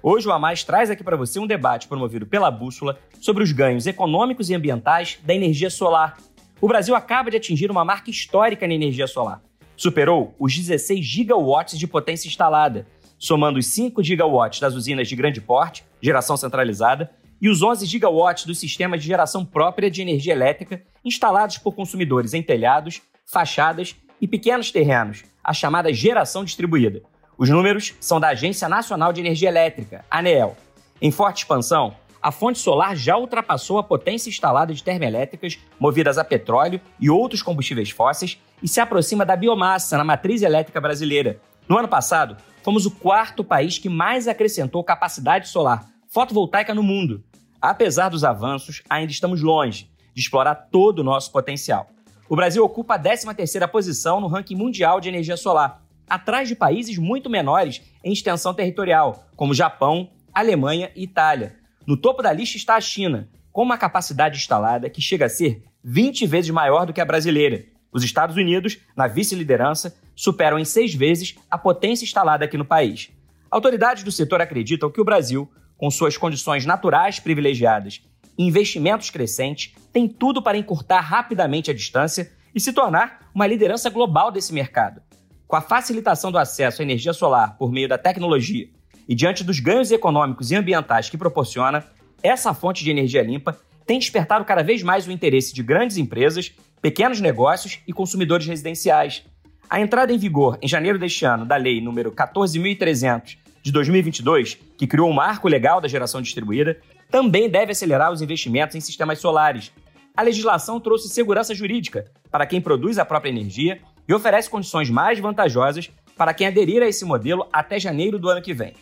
Hoje o A Mais traz aqui para você um debate promovido pela Bússola sobre os ganhos econômicos e ambientais da energia solar. O Brasil acaba de atingir uma marca histórica na energia solar. Superou os 16 gigawatts de potência instalada, somando os 5 gigawatts das usinas de grande porte, geração centralizada, e os 11 gigawatts dos sistemas de geração própria de energia elétrica instalados por consumidores em telhados, fachadas e pequenos terrenos, a chamada geração distribuída. Os números são da Agência Nacional de Energia Elétrica, ANEEL. Em forte expansão, a fonte solar já ultrapassou a potência instalada de termoelétricas movidas a petróleo e outros combustíveis fósseis e se aproxima da biomassa na matriz elétrica brasileira. No ano passado, fomos o quarto país que mais acrescentou capacidade solar fotovoltaica no mundo. Apesar dos avanços, ainda estamos longe de explorar todo o nosso potencial. O Brasil ocupa a 13ª posição no ranking mundial de energia solar, atrás de países muito menores em extensão territorial, como Japão, Alemanha e Itália. No topo da lista está a China, com uma capacidade instalada que chega a ser 20 vezes maior do que a brasileira. Os Estados Unidos, na vice-liderança, superam em seis vezes a potência instalada aqui no país. Autoridades do setor acreditam que o Brasil, com suas condições naturais privilegiadas e investimentos crescentes, tem tudo para encurtar rapidamente a distância e se tornar uma liderança global desse mercado. Com a facilitação do acesso à energia solar por meio da tecnologia e diante dos ganhos econômicos e ambientais que proporciona, essa fonte de energia limpa tem despertado cada vez mais o interesse de grandes empresas, pequenos negócios e consumidores residenciais. A entrada em vigor em janeiro deste ano da Lei número 14.300 de 2022, que criou um marco legal da geração distribuída, também deve acelerar os investimentos em sistemas solares. A legislação trouxe segurança jurídica para quem produz a própria energia e oferece condições mais vantajosas para quem aderir a esse modelo até janeiro do ano que vem.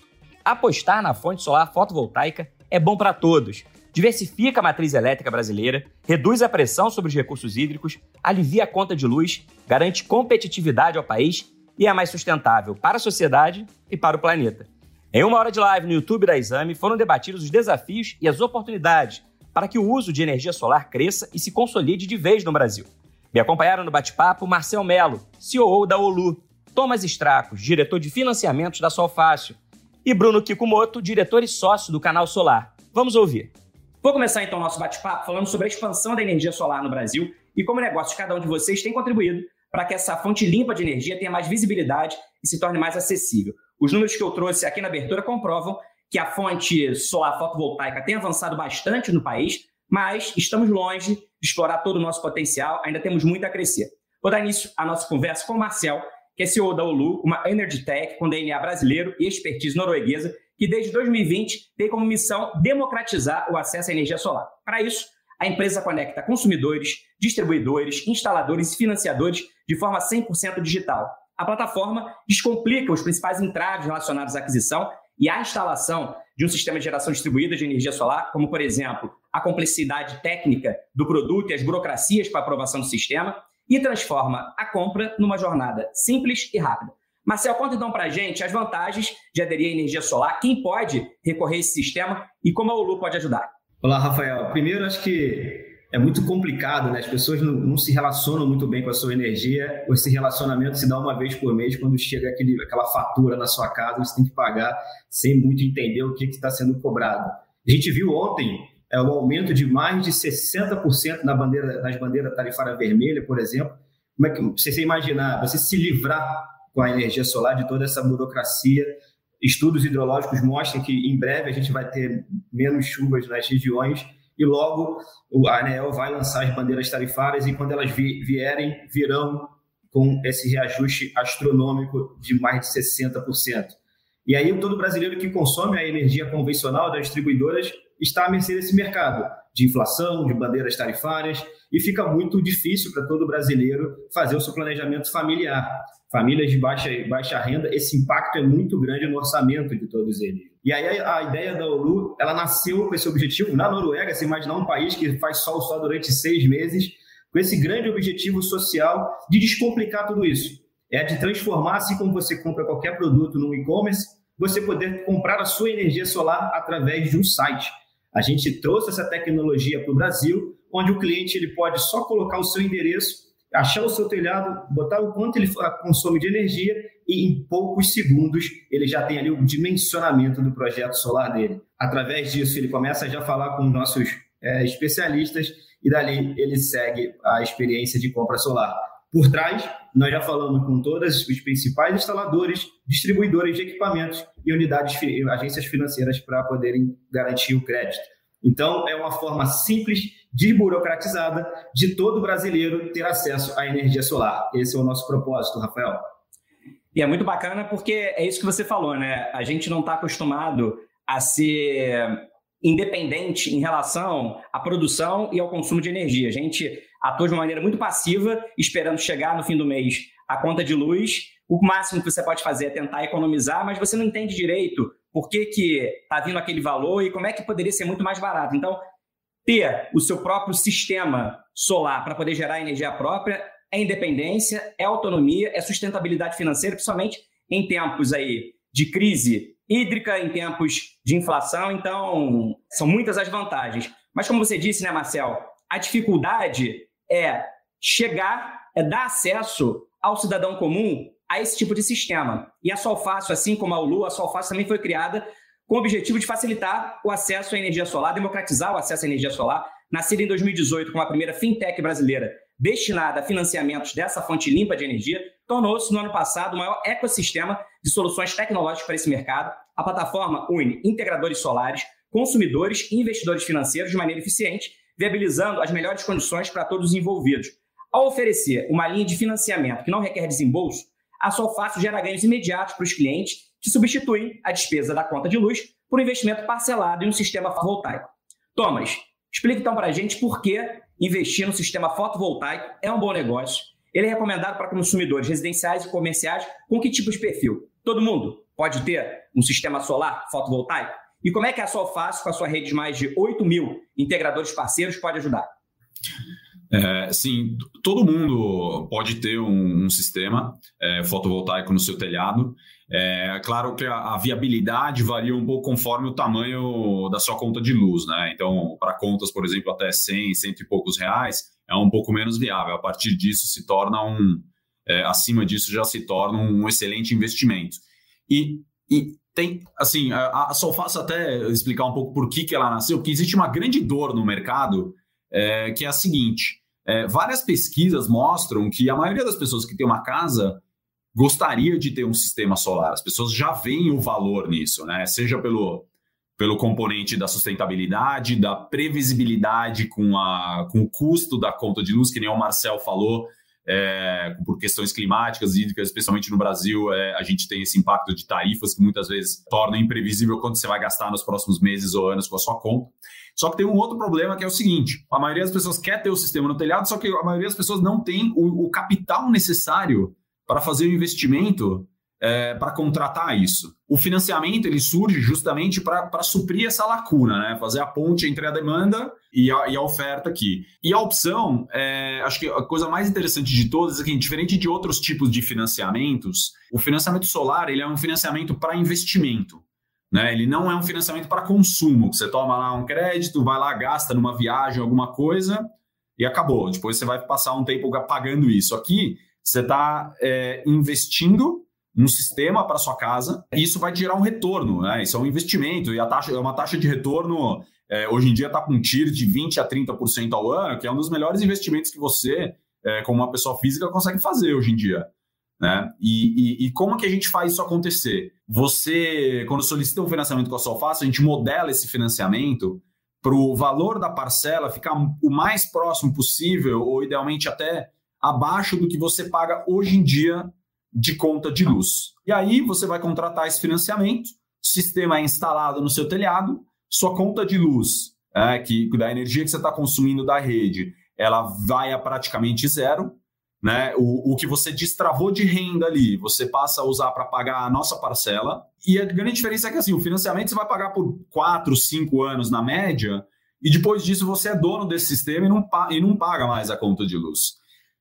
Apostar na fonte solar fotovoltaica é bom para todos. Diversifica a matriz elétrica brasileira, reduz a pressão sobre os recursos hídricos, alivia a conta de luz, garante competitividade ao país e é mais sustentável para a sociedade e para o planeta. Em uma hora de live no YouTube da Exame foram debatidos os desafios e as oportunidades para que o uso de energia solar cresça e se consolide de vez no Brasil. Me acompanharam no bate-papo Marcel Melo, CEO da Olu, Thomas Stracos, diretor de financiamentos da Solfácil, e Bruno Kikumoto, diretor e sócio do Canal Solar. Vamos ouvir. Vou começar então o nosso bate-papo falando sobre a expansão da energia solar no Brasil e como negócios cada um de vocês tem contribuído para que essa fonte limpa de energia tenha mais visibilidade e se torne mais acessível. Os números que eu trouxe aqui na abertura comprovam que a fonte solar fotovoltaica tem avançado bastante no país, mas estamos longe de explorar todo o nosso potencial, ainda temos muito a crescer. Vou dar início à nossa conversa com o Marcel, que é CEO da Olu, uma Energy Tech com DNA brasileiro e expertise norueguesa, que desde 2020 tem como missão democratizar o acesso à energia solar. Para isso, a empresa conecta consumidores, distribuidores, instaladores e financiadores de forma 100% digital. A plataforma descomplica os principais entraves relacionados à aquisição e à instalação de um sistema de geração distribuída de energia solar, como, por exemplo, a complexidade técnica do produto e as burocracias para aprovação do sistema, e transforma a compra numa jornada simples e rápida. Marcel, conta então para a gente as vantagens de aderir à energia solar, quem pode recorrer a esse sistema e como a Olu pode ajudar. Olá, Rafael. Primeiro, acho que é muito complicado, né? As pessoas não, não, se relacionam muito bem com a sua energia. Esse relacionamento se dá uma vez por mês, quando chega aquele, aquela fatura na sua casa, você tem que pagar sem muito entender o que está sendo cobrado. A gente viu ontem é, o aumento de mais de 60% na bandeira, nas bandeiras tarifária vermelha, por exemplo. Como é que você imaginar, você se livrar com a energia solar de toda essa burocracia? Estudos hidrológicos mostram que em breve a gente vai ter menos chuvas nas regiões e logo a ANEEL vai lançar as bandeiras tarifárias e quando elas vierem, virão com esse reajuste astronômico de mais de 60%. E aí todo brasileiro que consome a energia convencional das distribuidoras está à mercê desse mercado de inflação, de bandeiras tarifárias, e fica muito difícil para todo brasileiro fazer o seu planejamento familiar. Famílias de baixa, baixa renda, esse impacto é muito grande no orçamento de todos eles. E aí a, a ideia da Olu, ela nasceu com esse objetivo na Noruega, se imaginar um país que faz sol só durante seis meses, com esse grande objetivo social de descomplicar tudo isso. É de transformar, assim como você compra qualquer produto no e-commerce, você poder comprar a sua energia solar através de um site. A gente trouxe essa tecnologia para o Brasil, onde o cliente ele pode só colocar o seu endereço, achar o seu telhado, botar o quanto ele consome de energia e em poucos segundos ele já tem ali o dimensionamento do projeto solar dele. Através disso, ele começa já a falar com nossos é, especialistas e dali ele segue a experiência de compra solar. Por trás, nós já falamos com todos os principais instaladores, distribuidores de equipamentos e unidades, agências financeiras para poderem garantir o crédito. Então, é uma forma simples, desburocratizada, de todo brasileiro ter acesso à energia solar. Esse é o nosso propósito, Rafael. E é muito bacana porque é isso que você falou, né? A gente não está acostumado a ser independente em relação à produção e ao consumo de energia. A gente atua de uma maneira muito passiva, esperando chegar no fim do mês a conta de luz. O máximo que você pode fazer é tentar economizar, mas você não entende direito por que está vindo aquele valor e como é que poderia ser muito mais barato. Então, ter o seu próprio sistema solar para poder gerar energia própria é independência, é autonomia, é sustentabilidade financeira, principalmente em tempos aí de crise hídrica, em tempos de inflação. Então, são muitas as vantagens. Mas como você disse, né, Marcel, a dificuldade é chegar, é dar acesso ao cidadão comum a esse tipo de sistema. E a Solfácil, assim como a ULU, a Solfácil também foi criada com o objetivo de facilitar o acesso à energia solar, democratizar o acesso à energia solar. Nascida em 2018 como a primeira fintech brasileira destinada a financiamentos dessa fonte limpa de energia, tornou-se no ano passado o maior ecossistema de soluções tecnológicas para esse mercado. A plataforma une integradores solares, consumidores e investidores financeiros de maneira eficiente viabilizando as melhores condições para todos os envolvidos. Ao oferecer uma linha de financiamento que não requer desembolso, a Solfácil gera ganhos imediatos para os clientes que substituem a despesa da conta de luz por um investimento parcelado em um sistema fotovoltaico. Thomas, explique então para a gente por que investir no sistema fotovoltaico é um bom negócio. Ele é recomendado para consumidores residenciais e comerciais com que tipo de perfil? Todo mundo pode ter um sistema solar fotovoltaico? E como é que a Solfácil, com a sua rede de mais de 8 mil integradores parceiros, pode ajudar? É, sim, todo mundo pode ter um, um sistema é, fotovoltaico no seu telhado. É claro que a, a, viabilidade varia um pouco conforme o tamanho da sua conta de luz, né? Então, para contas, por exemplo, até 100, cento e poucos reais, é um pouco menos viável. A partir disso, se torna um. É, acima disso, já se torna um excelente investimento. E, e tem, assim, a, a até explicar um pouco por que, que ela nasceu, porque existe uma grande dor no mercado, é, que é a seguinte: é, várias pesquisas mostram que a maioria das pessoas que tem uma casa gostaria de ter um sistema solar. As pessoas já veem o valor nisso, né? Seja pelo, pelo componente da sustentabilidade, da previsibilidade com, a, com o custo da conta de luz, que nem o Marcel falou, é, por questões climáticas, hídricas, especialmente no Brasil, é, a gente tem esse impacto de tarifas que muitas vezes tornam imprevisível quanto você vai gastar nos próximos meses ou anos com a sua conta. Só que tem um outro problema que é o seguinte: a maioria das pessoas quer ter o sistema no telhado, só que a maioria das pessoas não tem o, o capital necessário para fazer o investimento é, para contratar isso. O financiamento ele surge justamente para suprir essa lacuna, né? fazer a ponte entre a demanda e a, e a oferta aqui. E a opção, é, acho que a coisa mais interessante de todas é que, diferente de outros tipos de financiamentos, o financiamento solar ele é um financiamento para investimento. Né? Ele não é um financiamento para consumo. Você toma lá um crédito, vai lá, gasta numa viagem, alguma coisa e acabou. Depois você vai passar um tempo pagando isso. Aqui, você está é, investindo um sistema para sua casa, e isso vai gerar um retorno, né? Isso é um investimento, e a taxa é uma taxa de retorno, é, hoje em dia está com um tiro de 20% a 30% ao ano, que é um dos melhores investimentos que você, é, como uma pessoa física, consegue fazer hoje em dia. Né? E, e, e, como que a gente faz isso acontecer? Você, quando solicita um financiamento com a Solfácil, a gente modela esse financiamento para o valor da parcela ficar o mais próximo possível, ou idealmente até abaixo do que você paga hoje em dia de conta de luz. E aí você vai contratar esse financiamento, o sistema é instalado no seu telhado, sua conta de luz, é, que da energia que você está consumindo da rede, ela vai a praticamente zero. Né? O, o que você destravou de renda ali, você passa a usar para pagar a nossa parcela. E a grande diferença é que assim, o financiamento você vai pagar por 4, 5 anos na média, e depois disso você é dono desse sistema e não, e não paga mais a conta de luz.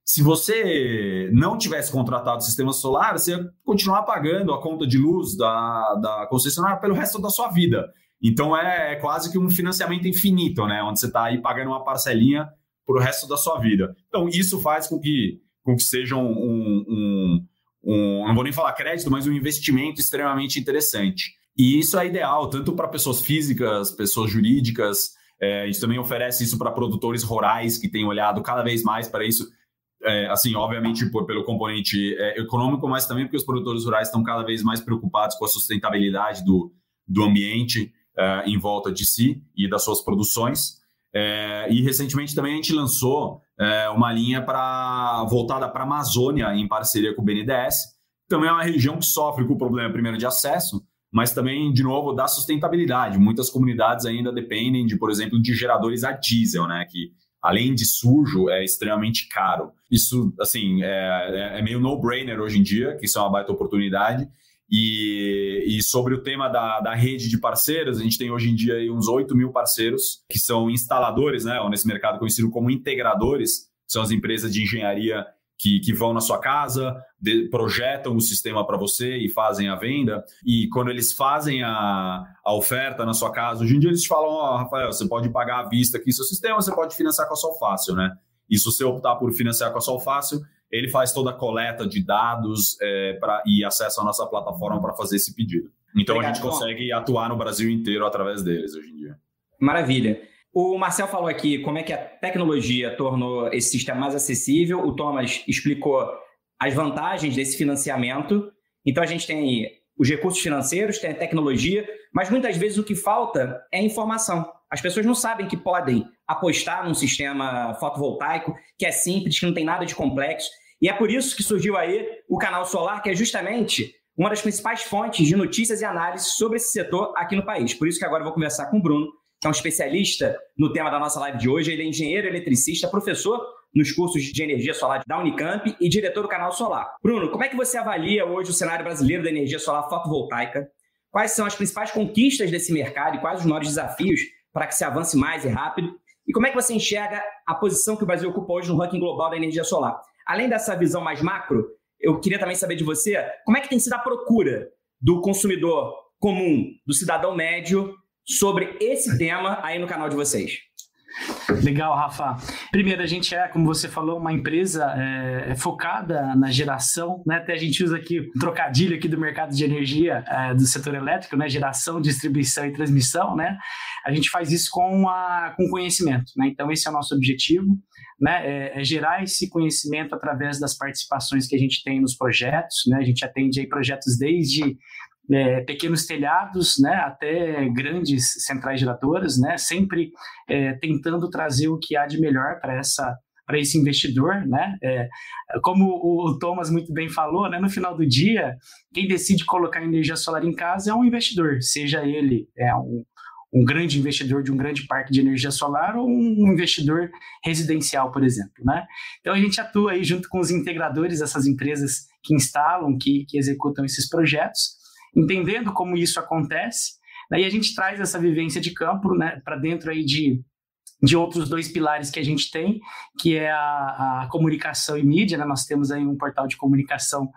Se você não tivesse contratado o sistema solar, você ia continuar pagando a conta de luz da, da concessionária pelo resto da sua vida. Então é, é quase que um financiamento infinito, né? Onde você está aí pagando uma parcelinha para o resto da sua vida. Então isso faz com que, com que seja um, um, um, não vou nem falar crédito, mas um investimento extremamente interessante. E isso é ideal tanto para pessoas físicas, pessoas jurídicas. É, a gente também oferece isso para produtores rurais que têm olhado cada vez mais para isso. É, assim, obviamente por, pelo componente é, econômico, mas também porque os produtores rurais estão cada vez mais preocupados com a sustentabilidade do, do ambiente é, em volta de si e das suas produções. É, e recentemente também a gente lançou é, uma linha para voltada para a Amazônia em parceria com o BNDES. Também é uma região que sofre com o problema primeiro de acesso, mas também, de novo, da sustentabilidade. Muitas comunidades ainda dependem de, por exemplo, de geradores a diesel, né? Que além de sujo, é extremamente caro. Isso, assim, é, é meio no-brainer hoje em dia, que isso é uma baita oportunidade. E, e, sobre o tema da, da rede de parceiros, a gente tem hoje em dia uns 8 mil parceiros que são instaladores, né, ou nesse mercado conhecido como integradores, são as empresas de engenharia que, que vão na sua casa, de, projetam o sistema para você e fazem a venda. E quando eles fazem a, a oferta na sua casa, hoje em dia eles falam: Ó, oh, Rafael, você pode pagar à vista aqui seu sistema, você pode financiar com a Sol Fácil, né? E se você optar por financiar com a Sol Fácil, ele faz toda a coleta de dados é, pra, e acessa a nossa plataforma para fazer esse pedido. Então Obrigado, a gente consegue atuar no Brasil inteiro através deles hoje em dia. Maravilha. O Marcel falou aqui como é que a tecnologia tornou esse sistema mais acessível. O Thomas explicou as vantagens desse financiamento. Então a gente tem aí os recursos financeiros, tem a tecnologia, mas muitas vezes o que falta é informação. As pessoas não sabem que podem apostar num sistema fotovoltaico que é simples, que não tem nada de complexo. E é por isso que surgiu aí o canal Solar, que é justamente uma das principais fontes de notícias e análises sobre esse setor aqui no país. Por isso que agora eu vou conversar com o Bruno, que é um especialista no tema da nossa live de hoje. Ele é engenheiro eletricista, professor nos cursos de energia solar da Unicamp e diretor do canal Solar. Bruno, como é que você avalia hoje o cenário brasileiro da energia solar fotovoltaica? Quais são as principais conquistas desse mercado e quais os maiores desafios para que se avance mais e rápido? E como é que você enxerga a posição que o Brasil ocupa hoje no ranking global da energia solar? Além dessa visão mais macro, eu queria também saber de você como é que tem sido a procura do consumidor comum, do cidadão médio, sobre esse tema aí no canal de vocês. Legal, Rafa. Primeiro, a gente é, como você falou, uma empresa é, focada na geração, né? Até a gente usa aqui um trocadilho aqui do mercado de energia é, do setor elétrico, né? Geração, distribuição e transmissão, né? A gente faz isso com, a, com conhecimento, né? Então, esse é o nosso objetivo, né? É, é gerar esse conhecimento através das participações que a gente tem nos projetos, né? A gente atende aí projetos desde é, pequenos telhados, né, até grandes centrais geradoras, né, sempre é, tentando trazer o que há de melhor para essa para esse investidor, né? É, como o Thomas muito bem falou, né? No final do dia, quem decide colocar energia solar em casa é um investidor, seja ele é um, um grande investidor de um grande parque de energia solar ou um investidor residencial, por exemplo, né? Então a gente atua aí junto com os integradores, essas empresas que instalam, que, que executam esses projetos, entendendo como isso acontece. Daí a gente traz essa vivência de campo né, para dentro aí de, de outros dois pilares que a gente tem, que é a, a comunicação e mídia. Né? Nós temos aí um portal de comunicação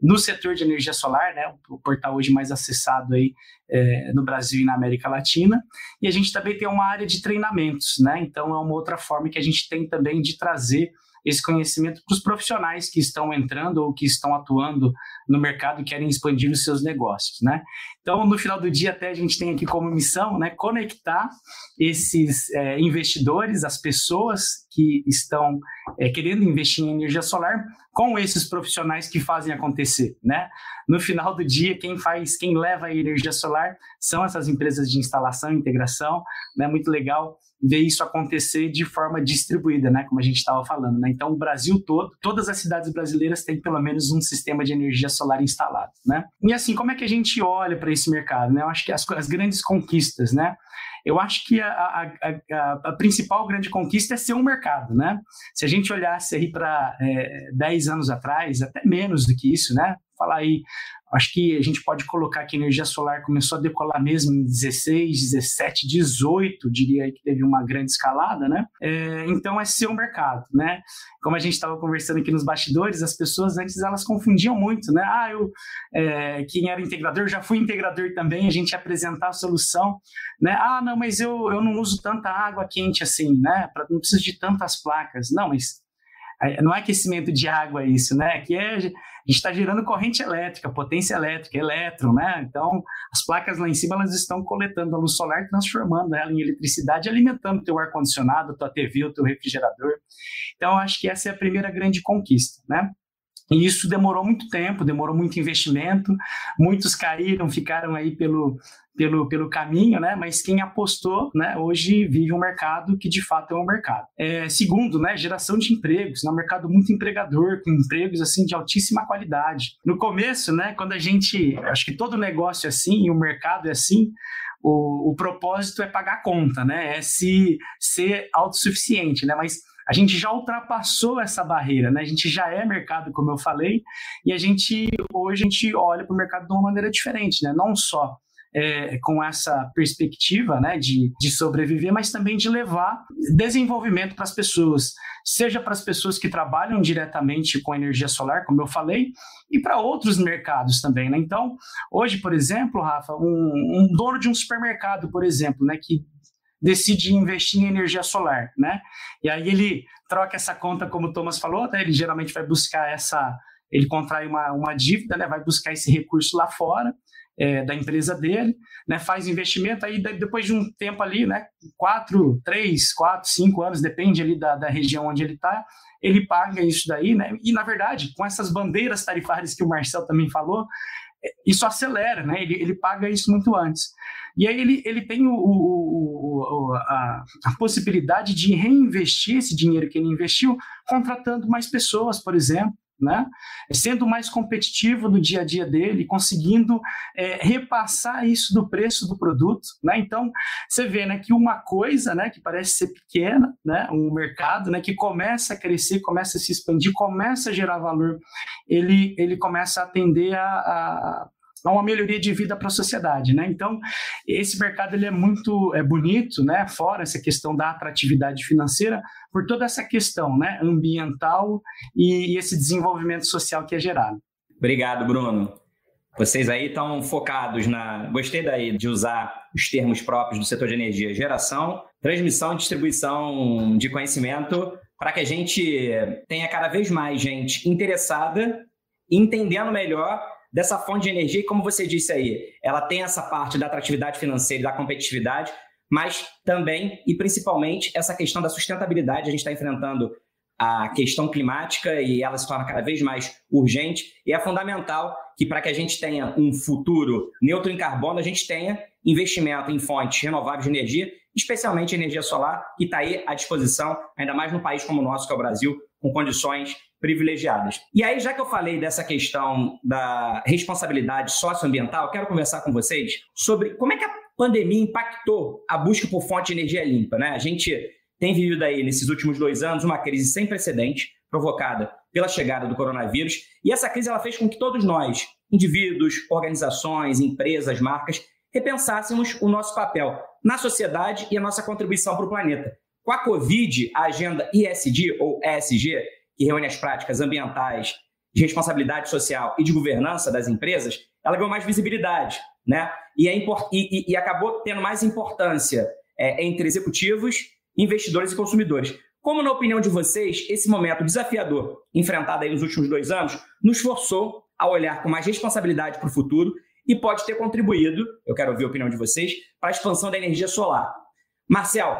no setor de energia solar, né, o portal hoje mais acessado aí é, no Brasil e na América Latina, e a gente também tem uma área de treinamentos, né, então é uma outra forma que a gente tem também de trazer esse conhecimento para os profissionais que estão entrando ou que estão atuando no mercado e querem expandir os seus negócios, né? Então, no final do dia, até a gente tem aqui como missão, né, conectar esses é, investidores, as pessoas que estão é, querendo investir em energia solar, com esses profissionais que fazem acontecer, né? No final do dia, quem faz, quem leva a energia solar são essas empresas de instalação integração, né? Muito legal ver isso acontecer de forma distribuída, né? Como a gente estava falando, né? Então, o Brasil todo, todas as cidades brasileiras têm pelo menos um sistema de energia solar instalado, né? E assim, como é que a gente olha para esse mercado, né? Eu acho que as, as grandes conquistas, né? Eu acho que a, a, a, a, principal grande conquista é ser um mercado, né? Se a gente olhasse aí para é, 10 anos atrás, até menos do que isso, né? Falar aí Acho que a gente pode colocar que a energia solar começou a decolar mesmo em 16, 17, 18, diria que teve uma grande escalada, né? É, então é seu mercado, né? Como a gente estava conversando aqui nos bastidores, as pessoas antes elas confundiam muito, né? Ah, eu, é, quem era integrador, já fui integrador também, a gente apresentar a solução, né? Ah, não, mas eu, eu não uso tanta água quente assim, né? Pra, não preciso de tantas placas. Não, mas não é aquecimento de água isso, né? Que é, a gente está gerando corrente elétrica, potência elétrica, elétron, né? Então, as placas lá em cima, elas estão coletando a luz solar, transformando ela em eletricidade, alimentando teu ar-condicionado, tua TV, o teu refrigerador. Então, acho que essa é a primeira grande conquista, né? E isso demorou muito tempo, demorou muito investimento, muitos caíram, ficaram aí pelo, pelo, pelo caminho, né? Mas quem apostou, né? Hoje vive um mercado que de fato é um mercado. É, segundo, né? Geração de empregos, né? Um mercado muito empregador, com empregos assim de altíssima qualidade. No começo, né? Quando a gente, acho que todo negócio é assim e o mercado é assim, o, o propósito é pagar a conta, né? É se ser autossuficiente, né? Mas a gente já ultrapassou essa barreira, né? A gente já é mercado, como eu falei, e a gente hoje a gente olha para o mercado de uma maneira diferente, né? Não só é, com essa perspectiva né, de, de sobreviver, mas também de levar desenvolvimento para as pessoas, seja para as pessoas que trabalham diretamente com energia solar, como eu falei, e para outros mercados também. Né? Então, hoje, por exemplo, Rafa, um, um dono de um supermercado, por exemplo, né, que decide investir em energia solar, né? E aí ele troca essa conta, como o Thomas falou, né? ele geralmente vai buscar essa, ele contrai uma, uma dívida, né? Vai buscar esse recurso lá fora, é, da empresa dele, né, faz investimento, aí depois de um tempo ali, né, quatro, três, quatro, cinco anos, depende ali da, da região onde ele está, ele paga isso daí, né, e na verdade, com essas bandeiras tarifárias que o Marcel também falou, isso acelera, né, ele, ele paga isso muito antes. E aí ele, ele tem o, o, o a, a possibilidade de reinvestir esse dinheiro que ele investiu contratando mais pessoas, por exemplo, né? Sendo mais competitivo no dia a dia dele, conseguindo é, repassar isso do preço do produto, né? Então você vê, né, que uma coisa, né, que parece ser pequena, né, um mercado, né, que começa a crescer, começa a se expandir, começa a gerar valor, ele ele começa a atender a, a a uma melhoria de vida para a sociedade, né? Então, esse mercado ele é muito é bonito, né? Fora essa questão da atratividade financeira, por toda essa questão, né? Ambiental e, e esse desenvolvimento social que é gerado. Obrigado, Bruno. Vocês aí estão focados na. Gostei daí de usar os termos próprios do setor de energia: geração, transmissão e distribuição de conhecimento, para que a gente tenha cada vez mais gente interessada, entendendo melhor dessa fonte de energia, e como você disse aí, ela tem essa parte da atratividade financeira e da competitividade, mas também e principalmente essa questão da sustentabilidade. A gente está enfrentando a questão climática e ela se torna cada vez mais urgente e é fundamental que para que a gente tenha um futuro neutro em carbono, a gente tenha investimento em fontes renováveis de energia, especialmente energia solar, que está aí à disposição, ainda mais num país como o nosso, que é o Brasil, com condições privilegiadas. E aí, já que eu falei dessa questão da responsabilidade socioambiental, quero conversar com vocês sobre como é que a pandemia impactou a busca por fonte de energia limpa. Né? A gente tem vivido aí, nesses últimos dois anos, uma crise sem precedente, provocada pela chegada do coronavírus, e essa crise ela fez com que todos nós, indivíduos, organizações, empresas, marcas, repensássemos o nosso papel na sociedade e a nossa contribuição para o planeta. Com a Covid, a agenda ISD ou ESG que reúne as práticas ambientais, de responsabilidade social e de governança das empresas, ela ganhou mais visibilidade, né? E, é e, e acabou tendo mais importância é, entre executivos, investidores e consumidores. Como, na opinião de vocês, esse momento desafiador enfrentado aí nos últimos dois anos nos forçou a olhar com mais responsabilidade para o futuro e pode ter contribuído, eu quero ouvir a opinião de vocês, para a expansão da energia solar. Marcel,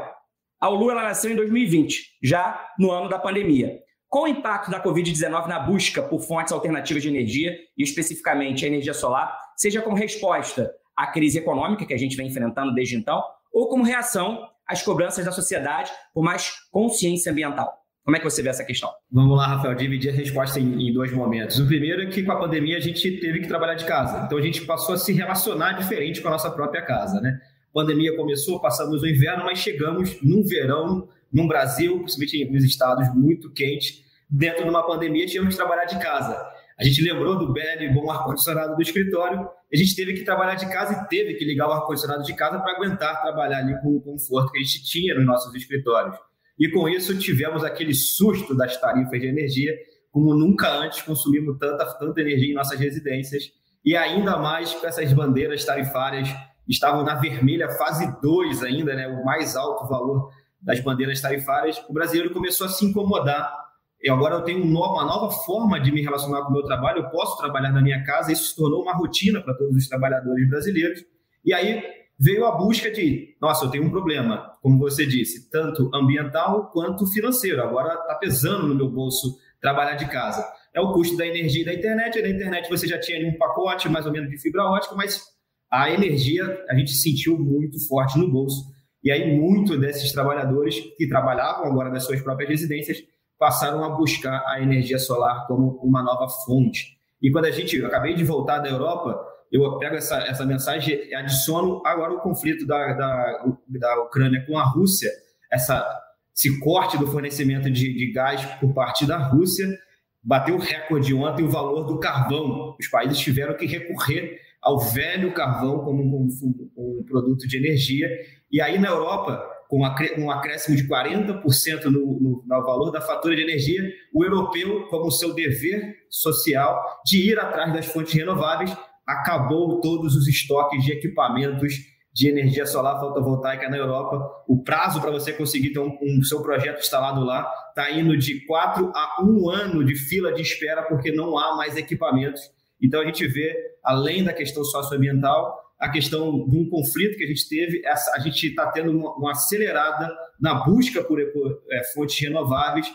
a Ulu ela nasceu em 2020, já no ano da pandemia. Qual o impacto da Covid-19 na busca por fontes alternativas de energia, e especificamente a energia solar, seja como resposta à crise econômica que a gente vem enfrentando desde então, ou como reação às cobranças da sociedade por mais consciência ambiental? Como é que você vê essa questão? Vamos lá, Rafael, dividir a resposta em, em, dois momentos. O primeiro é que com a pandemia a gente teve que trabalhar de casa, então a gente passou a se relacionar diferente com a nossa própria casa, né? A pandemia começou, passamos o inverno, mas chegamos num verão num Brasil, principalmente nos estados muito quentes, dentro de uma pandemia, tínhamos que trabalhar de casa. a gente lembrou do belo e bom ar-condicionado do escritório, a gente teve que trabalhar de casa e teve que ligar o ar-condicionado de casa para aguentar trabalhar ali com o conforto que a gente tinha nos nossos escritórios. E com isso tivemos aquele susto das tarifas de energia, como nunca antes consumimos tanta, tanta energia em nossas residências, e ainda mais com essas bandeiras tarifárias, estavam na vermelha fase 2 ainda, né, o mais alto valor das bandeiras tarifárias, o brasileiro começou a se incomodar e agora eu tenho uma nova forma de me relacionar com o meu trabalho, eu posso trabalhar na minha casa, isso se tornou uma rotina para todos os trabalhadores brasileiros. E aí veio a busca de, nossa, eu tenho um problema, como você disse, tanto ambiental quanto financeiro. Agora está pesando no meu bolso trabalhar de casa. É o custo da energia e da internet. E da internet você já tinha um pacote mais ou menos de fibra ótica, mas a energia a gente sentiu muito forte no bolso. E aí, muitos desses trabalhadores que trabalhavam agora nas suas próprias residências passaram a buscar a energia solar como uma nova fonte. E quando a gente, eu acabei de voltar da Europa, eu pego essa, essa mensagem e adiciono agora o conflito da, da, da Ucrânia com a Rússia, essa, esse corte do fornecimento de, de gás por parte da Rússia, bateu recorde ontem o valor do carvão. Os países tiveram que recorrer ao velho carvão como um, um, produto de energia. E aí na Europa, com um acréscimo de 40% no, no, no valor da fatura de energia, o europeu, como seu dever social de ir atrás das fontes renováveis, acabou todos os estoques de equipamentos de energia solar fotovoltaica na Europa. O prazo para você conseguir ter um, um, seu projeto instalado lá está indo de quatro a um ano de fila de espera, porque não há mais equipamentos. Então a gente vê, além da questão socioambiental, a questão de um conflito que a gente teve, a gente está tendo uma, uma, acelerada na busca por é, fontes renováveis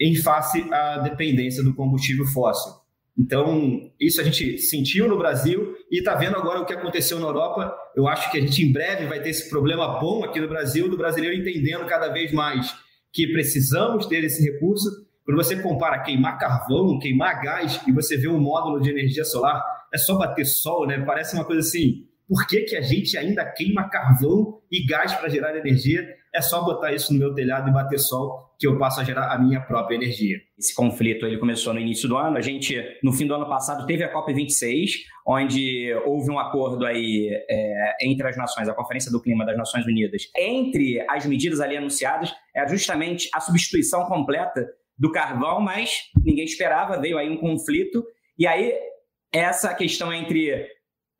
em face à dependência do combustível fóssil. Então, isso a gente sentiu no Brasil e está vendo agora o que aconteceu na Europa. Eu acho que a gente em breve vai ter esse problema bom aqui no Brasil, do brasileiro entendendo cada vez mais que precisamos ter esse recurso. Quando você compara queimar carvão, queimar gás e você vê um módulo de energia solar, é só bater sol, né? Parece uma coisa assim, por que, que a gente ainda queima carvão e gás para gerar energia? É só botar isso no meu telhado e bater sol que eu passo a gerar a minha própria energia. Esse conflito ele começou no início do ano. A gente, no fim do ano passado, teve a COP26, onde houve um acordo aí é, entre as nações, a Conferência do Clima das Nações Unidas. Entre as medidas ali anunciadas é justamente a substituição completa do carvão, mas ninguém esperava, veio aí um conflito. E aí, essa questão entre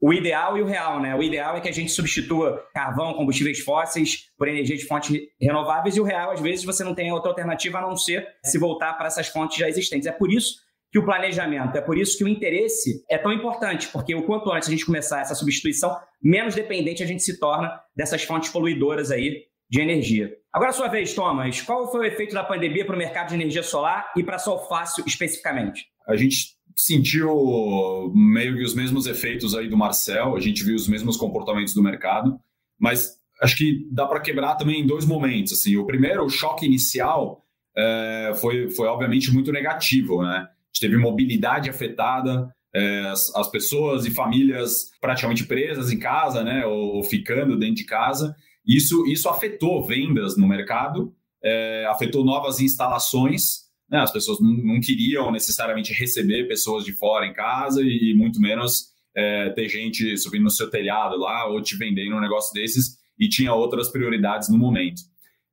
o ideal e o real, né? O ideal é que a gente substitua carvão, combustíveis fósseis por energia de fontes renováveis e o real, às vezes, você não tem outra alternativa a não ser se voltar para essas fontes já existentes. É por isso que o planejamento, é por isso que o interesse é tão importante, porque o quanto antes a gente começar essa substituição, menos dependente a gente se torna dessas fontes poluidoras aí de energia. Agora, a sua vez, Thomas, qual foi o efeito da pandemia para o mercado de energia solar e para a Solfácil especificamente? A gente sentiu meio que os mesmos efeitos aí do Marcel, a gente viu os mesmos comportamentos do mercado, mas acho que dá para quebrar também em dois momentos. Assim, o primeiro, o choque inicial, é, foi, foi obviamente muito negativo, né? A gente teve mobilidade afetada, é, as, as, pessoas e famílias praticamente presas em casa, né? Ou, ou ficando dentro de casa. Isso, isso afetou vendas no mercado, é, afetou novas instalações né, as pessoas não, queriam necessariamente receber pessoas de fora em casa e muito menos é, ter gente subindo no seu telhado lá ou te vendendo um negócio desses e tinha outras prioridades no momento.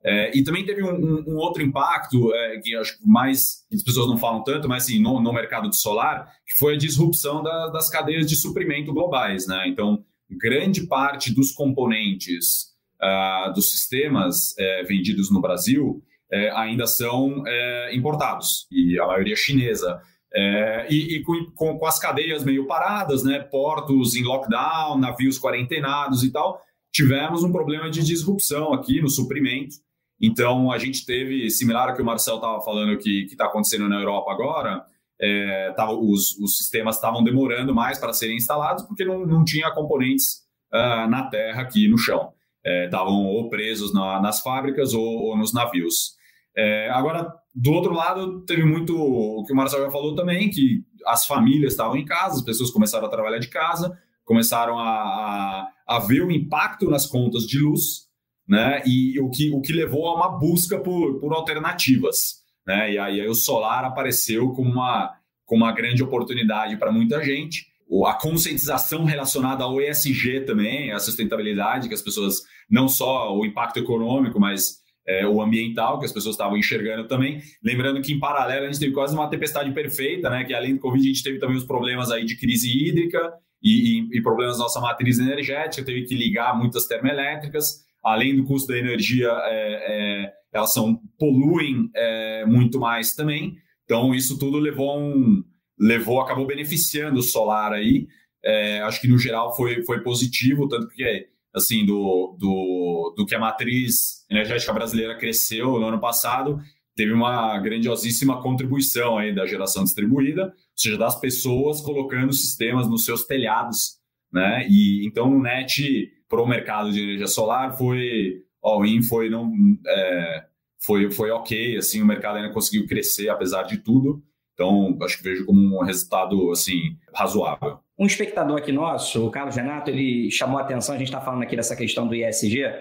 É, e também teve um, um, um outro impacto é, que acho que mais as pessoas não falam tanto, mas assim, no, no mercado de solar, que foi a disrupção da, das cadeias de suprimento globais. Né? Então, grande parte dos componentes uh, dos sistemas é, vendidos no Brasil é, ainda são é, importados, e a maioria chinesa. É, e, e com, com, as cadeias meio paradas, né, portos em lockdown, navios quarentenados e tal, tivemos um problema de disrupção aqui no suprimento. Então, a gente teve, similar ao que o Marcel estava falando que está acontecendo na Europa agora, é, os, os, sistemas estavam demorando mais para serem instalados porque não, não tinha componentes uh, na terra aqui no chão. Estavam é, ou presos na, nas fábricas ou, ou nos navios. É, agora, do outro lado, teve muito o que o Marcelo já falou também, que as famílias estavam em casa, as pessoas começaram a trabalhar de casa, começaram a, a, a ver o impacto nas contas de luz, né? E o que, o que levou a uma busca por, por alternativas, né? E aí, aí o solar apareceu como uma, como uma grande oportunidade para muita gente. A conscientização relacionada ao ESG também, a sustentabilidade, que as pessoas, não só o impacto econômico, mas é, o ambiental, que as pessoas estavam enxergando também. Lembrando que, em paralelo, a gente teve quase uma tempestade perfeita, né? Que além do Covid, a gente teve também os problemas aí de crise hídrica e, e, e problemas da nossa matriz energética, teve que ligar muitas termoelétricas, além do custo da energia, é, é, elas são, poluem é, muito mais também. Então, isso tudo levou um. Levou, acabou beneficiando o solar aí. É, acho que no geral foi, foi positivo, tanto que assim, do, do, do que a matriz energética brasileira cresceu no ano passado, teve uma grandiosíssima contribuição aí da geração distribuída, ou seja, das pessoas colocando sistemas nos seus telhados, né? E então o net para o mercado de energia solar foi all-in, foi não é, foi foi ok, assim, o mercado ainda conseguiu crescer apesar de tudo. Então, acho que vejo como um resultado assim razoável. Um espectador aqui nosso, o Carlos Renato, ele chamou a atenção, a gente está falando aqui dessa questão do ISG,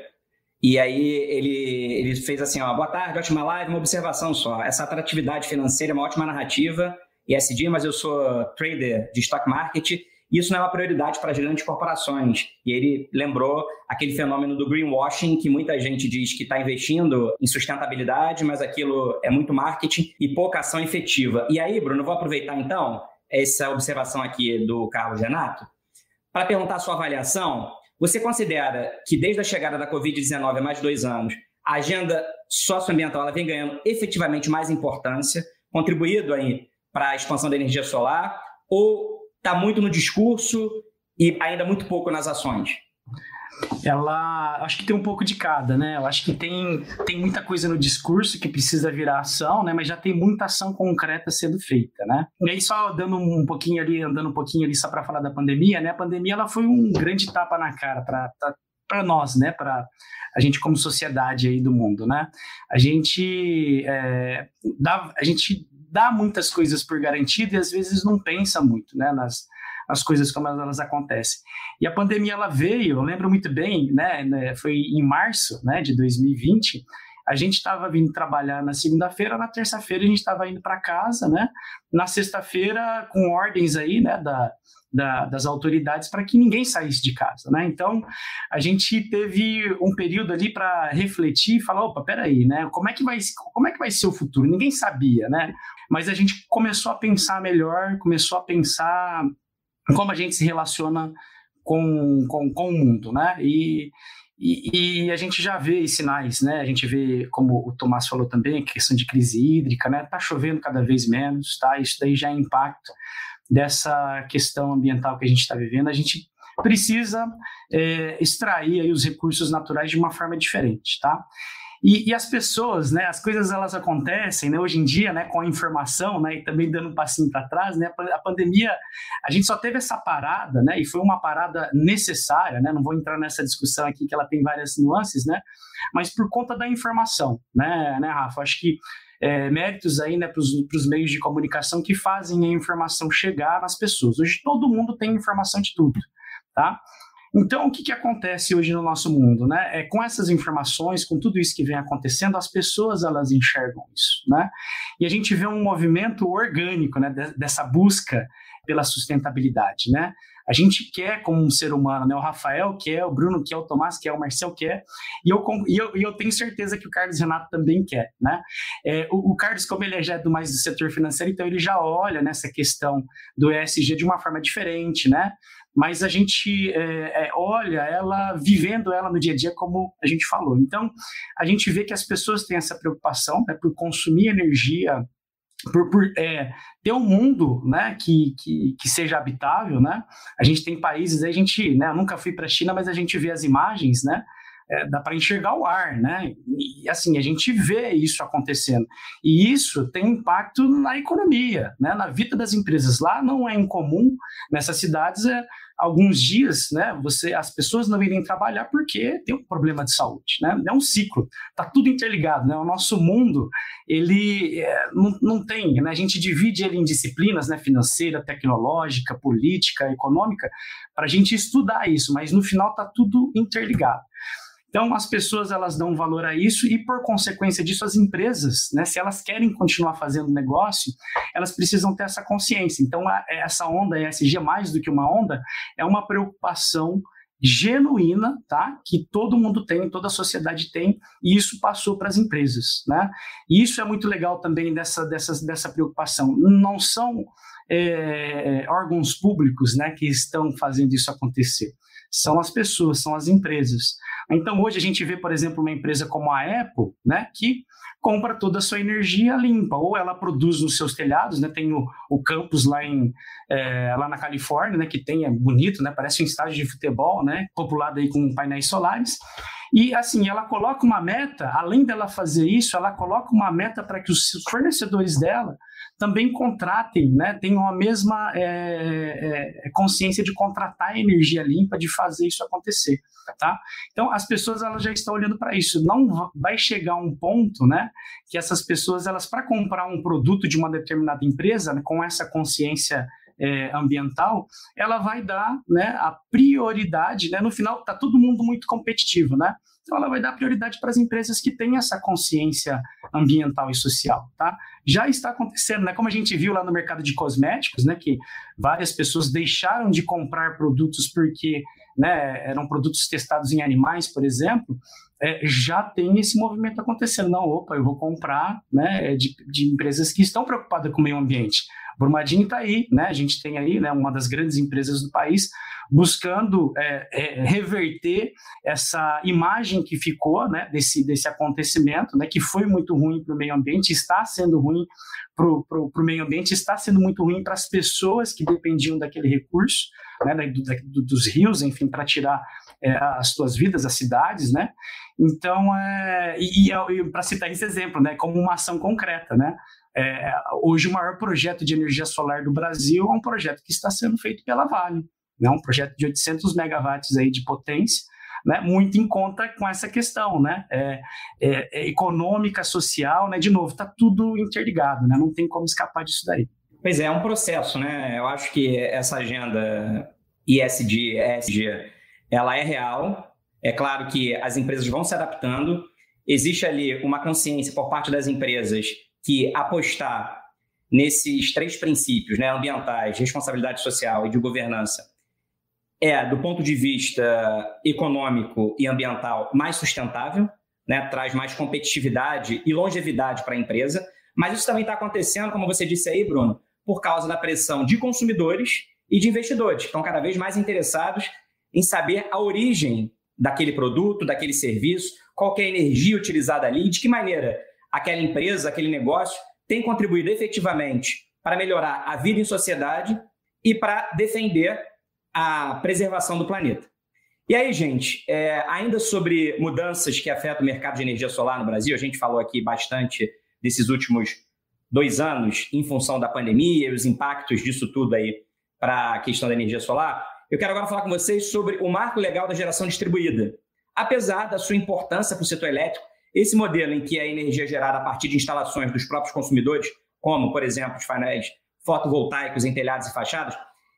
e aí ele, ele fez assim, ó, boa tarde, ótima live, uma observação só. Essa atratividade financeira é uma ótima narrativa, ISG, mas eu sou trader de stock market isso não é uma prioridade para grandes corporações. E ele lembrou aquele fenômeno do greenwashing, que muita gente diz que está investindo em sustentabilidade, mas aquilo é muito marketing e pouca ação efetiva. E aí, Bruno, vou aproveitar então essa observação aqui do Carlos Renato para perguntar a sua avaliação. Você considera que desde a chegada da Covid-19 há mais de dois anos, a agenda socioambiental ela vem ganhando efetivamente mais importância, contribuído aí para a expansão da energia solar, ou está muito no discurso e ainda muito pouco nas ações? Ela, acho que tem um pouco de cada, né? Eu acho que tem, tem muita coisa no discurso que precisa virar ação, né? Mas já tem muita ação concreta sendo feita, né? E aí só dando um pouquinho ali, andando um pouquinho ali só para falar da pandemia, né? A pandemia ela foi um grande tapa na cara para para nós, né? Para a gente como sociedade aí do mundo, né? A gente é, a gente dá muitas coisas por garantido e às vezes não pensa muito né, nas, nas coisas como elas acontecem. E a pandemia ela veio, eu lembro muito bem, né, né foi em março né, de 2020, a gente estava vindo trabalhar na segunda-feira, na terça-feira a gente estava indo para casa, né? Na sexta-feira, com ordens aí, né, da, da, das autoridades para que ninguém saísse de casa, né? Então, a gente teve um período ali para refletir e falar, opa, peraí, né? Como é que vai, como é que vai ser o futuro? Ninguém sabia, né? Mas a gente começou a pensar melhor, começou a pensar como a gente se relaciona com, com, com o mundo, né? E, e, e, a gente já vê sinais, né? A gente vê, como o Tomás falou também, a questão de crise hídrica, né? Tá chovendo cada vez menos, tá? Isso daí já é impacto dessa questão ambiental que a gente está vivendo, a gente precisa é, extrair aí os recursos naturais de uma forma diferente, tá? E, e, as pessoas, né, as coisas elas acontecem, né, hoje em dia, né, com a informação, né, e também dando um passinho para trás, né, a pandemia, a gente só teve essa parada, né, e foi uma parada necessária, né, não vou entrar nessa discussão aqui que ela tem várias nuances, né, mas por conta da informação, né, né, Rafa, acho que é, méritos aí né, para os meios de comunicação que fazem a informação chegar nas pessoas. Hoje todo mundo tem informação de tudo, tá? Então, o que, que acontece hoje no nosso mundo? Né? É, com essas informações, com tudo isso que vem acontecendo, as pessoas elas enxergam isso. Né? E a gente vê um movimento orgânico né, dessa busca pela sustentabilidade. Né? A gente quer como um ser humano, né? O Rafael quer, o Bruno quer, o Tomás quer, o Marcel quer, e eu, e eu, e eu tenho certeza que o Carlos Renato também quer, né? É, o, o, Carlos, como ele é já do mais do setor financeiro, então ele já olha nessa questão do ESG de uma forma diferente, né? Mas a gente é, é, olha ela, vivendo ela no dia a dia, como a gente falou. Então, a gente vê que as pessoas têm essa preocupação né, por consumir energia por, por é, ter um mundo né, que, que, que, seja habitável, né? A gente tem países, a gente, né, eu nunca fui para a China, mas a gente vê as imagens, né? É, dá para enxergar o ar, né? E assim, a gente vê isso acontecendo. E isso tem impacto na economia, né? Na vida das empresas. Lá não é incomum, nessas cidades, é, alguns dias, né, você, as pessoas não irem trabalhar porque tem um problema de saúde, né? É um ciclo, tá tudo interligado, né? O nosso mundo, ele é, não, não tem, né? A gente divide ele em disciplinas, né? Financeira, tecnológica, política, econômica, para a gente estudar isso, mas no final tá tudo interligado. Então, as pessoas elas dão valor a isso e, por consequência disso, as empresas, né, se elas querem continuar fazendo negócio, elas precisam ter essa consciência. Então, a, essa onda ESG, mais do que uma onda, é uma preocupação genuína, tá? Que todo mundo tem, toda a sociedade tem, e isso passou para as empresas, né? E isso é muito legal também dessa, dessa, dessa preocupação. Não são é, órgãos públicos, né, que estão fazendo isso acontecer. São as pessoas, são as empresas. Então hoje a gente vê, por exemplo, uma empresa como a Apple, né, que compra toda a sua energia limpa, ou ela produz nos seus telhados, né? Tem o, o campus lá, em, é, lá na Califórnia, né? Que tem, é bonito, né? Parece um estádio de futebol, né? Populado aí com painéis solares. E assim, ela coloca uma meta, além dela fazer isso, ela coloca uma meta para que os fornecedores dela também contratem, né, tenham a mesma é, é, é, consciência de contratar energia limpa, de fazer isso acontecer, tá? Então, as pessoas elas já estão olhando para isso. Não vai chegar um ponto, né, que essas pessoas, elas para comprar um produto de uma determinada empresa, né, com essa consciência é, ambiental, ela vai dar né, a prioridade, né, no final está todo mundo muito competitivo, né? Então ela vai dar prioridade para as empresas que têm essa consciência ambiental e social, tá? Já está acontecendo, né? Como a gente viu lá no mercado de cosméticos, né? Que várias pessoas deixaram de comprar produtos porque né, eram produtos testados em animais, por exemplo, é, já tem esse movimento acontecendo. Não, opa, eu vou comprar né, de, de empresas que estão preocupadas com o meio ambiente. Brumadinho está aí, né? A gente tem aí né, uma das grandes empresas do país buscando é, é, reverter essa imagem que ficou né, desse, desse acontecimento, né, que foi muito ruim para o meio ambiente, está sendo ruim para o meio ambiente, está sendo muito ruim para as pessoas que dependiam daquele recurso, né, do, dos rios, enfim, para tirar é, as suas vidas, as cidades, né? Então, é, e, e para citar esse exemplo, né, como uma ação concreta, né? É, hoje, o maior projeto de energia solar do Brasil é um projeto que está sendo feito pela Vale, né? um projeto de 800 megawatts aí de potência, né? muito em conta com essa questão né? É, é, é econômica, social, né? de novo, está tudo interligado, né? não tem como escapar disso daí. Pois é, é um processo, né? Eu acho que essa agenda ISD, ESG, ela é real. É claro que as empresas vão se adaptando. Existe ali uma consciência por parte das empresas que apostar nesses três princípios, né, ambientais, responsabilidade social e de governança, é, do ponto de vista econômico e ambiental, mais sustentável, né, traz mais competitividade e longevidade para a empresa. Mas isso também está acontecendo, como você disse aí, Bruno, por causa da pressão de consumidores e de investidores, que estão cada vez mais interessados em saber a origem daquele produto, daquele serviço, qual é a energia utilizada ali e de que maneira aquela empresa, aquele negócio tem contribuído efetivamente para melhorar a vida em sociedade e para defender a preservação do planeta. E aí, gente, é, ainda sobre mudanças que afetam o mercado de energia solar no Brasil, a gente falou aqui bastante desses últimos dois anos em função da pandemia e os impactos disso tudo aí para a questão da energia solar. Eu quero agora falar com vocês sobre o marco legal da geração distribuída. Apesar da sua importância para o setor elétrico, esse modelo em que a energia é gerada a partir de instalações dos próprios consumidores, como, por exemplo, os painéis fotovoltaicos em telhados e fachadas,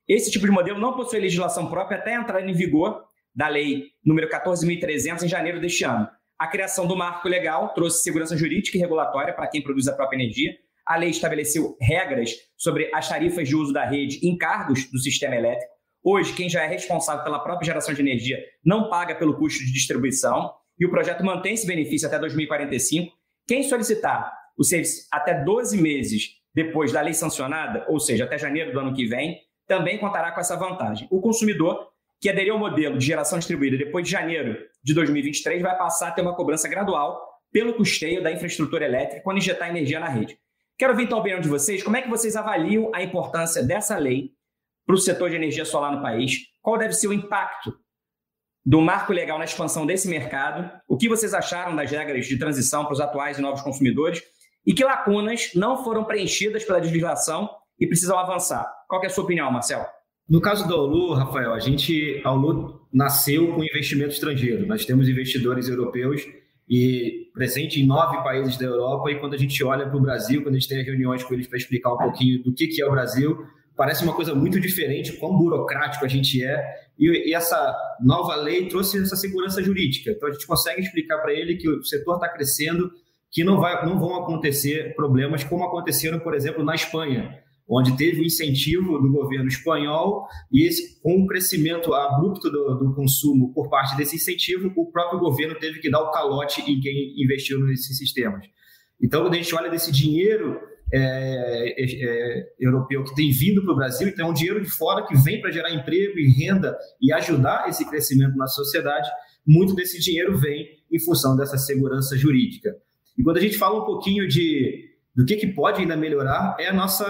esse tipo de modelo não possui legislação própria até entrar em vigor da lei número 14.300 em janeiro deste ano. A criação do marco legal trouxe segurança jurídica e regulatória para quem produz a própria energia. A lei estabeleceu regras sobre as tarifas de uso da rede em cargos do sistema elétrico. Hoje, quem já é responsável pela própria geração de energia não paga pelo custo de distribuição e o projeto mantém esse benefício até 2045. Quem solicitar o serviço até 12 meses depois da lei sancionada, ou seja, até janeiro do ano que vem, também contará com essa vantagem. O consumidor que aderiu ao modelo de geração distribuída depois de janeiro de 2023 vai passar a ter uma cobrança gradual pelo custeio da infraestrutura elétrica quando injetar energia na rede. Quero ouvir então a opinião de vocês. Como é que vocês avaliam a importância dessa lei para o setor de energia solar no país? Qual deve ser o impacto do marco legal na expansão desse mercado, o que vocês acharam das regras de transição para os atuais e novos consumidores e que lacunas não foram preenchidas pela legislação e precisam avançar. Qual é a sua opinião, Marcel? No caso do Aulu, Rafael, a gente, a Aulu nasceu com investimento estrangeiro. Nós temos investidores europeus e presente em nove países da Europa. E quando a gente olha para o Brasil, quando a gente tem reuniões com eles para explicar um pouquinho do que, que é o Brasil, parece uma coisa muito diferente, quão burocrático a gente é, e, e essa nova lei trouxe essa segurança jurídica. Então a gente consegue explicar para ele que o setor está crescendo, que não, vai, não vão acontecer problemas como aconteceram, por exemplo, na Espanha, onde teve o incentivo do governo espanhol e esse, com o crescimento abrupto do, do, consumo por parte desse incentivo, o próprio governo teve que dar o calote em quem investiu nesses sistemas. Então, quando a gente olha desse dinheiro é, é, é, europeu que tem vindo para o Brasil, então é um dinheiro de fora que vem para gerar emprego e renda e ajudar esse crescimento na sociedade, muito desse dinheiro vem em função dessa segurança jurídica. E quando a gente fala um pouquinho de do que, que pode ainda melhorar, é a nossa.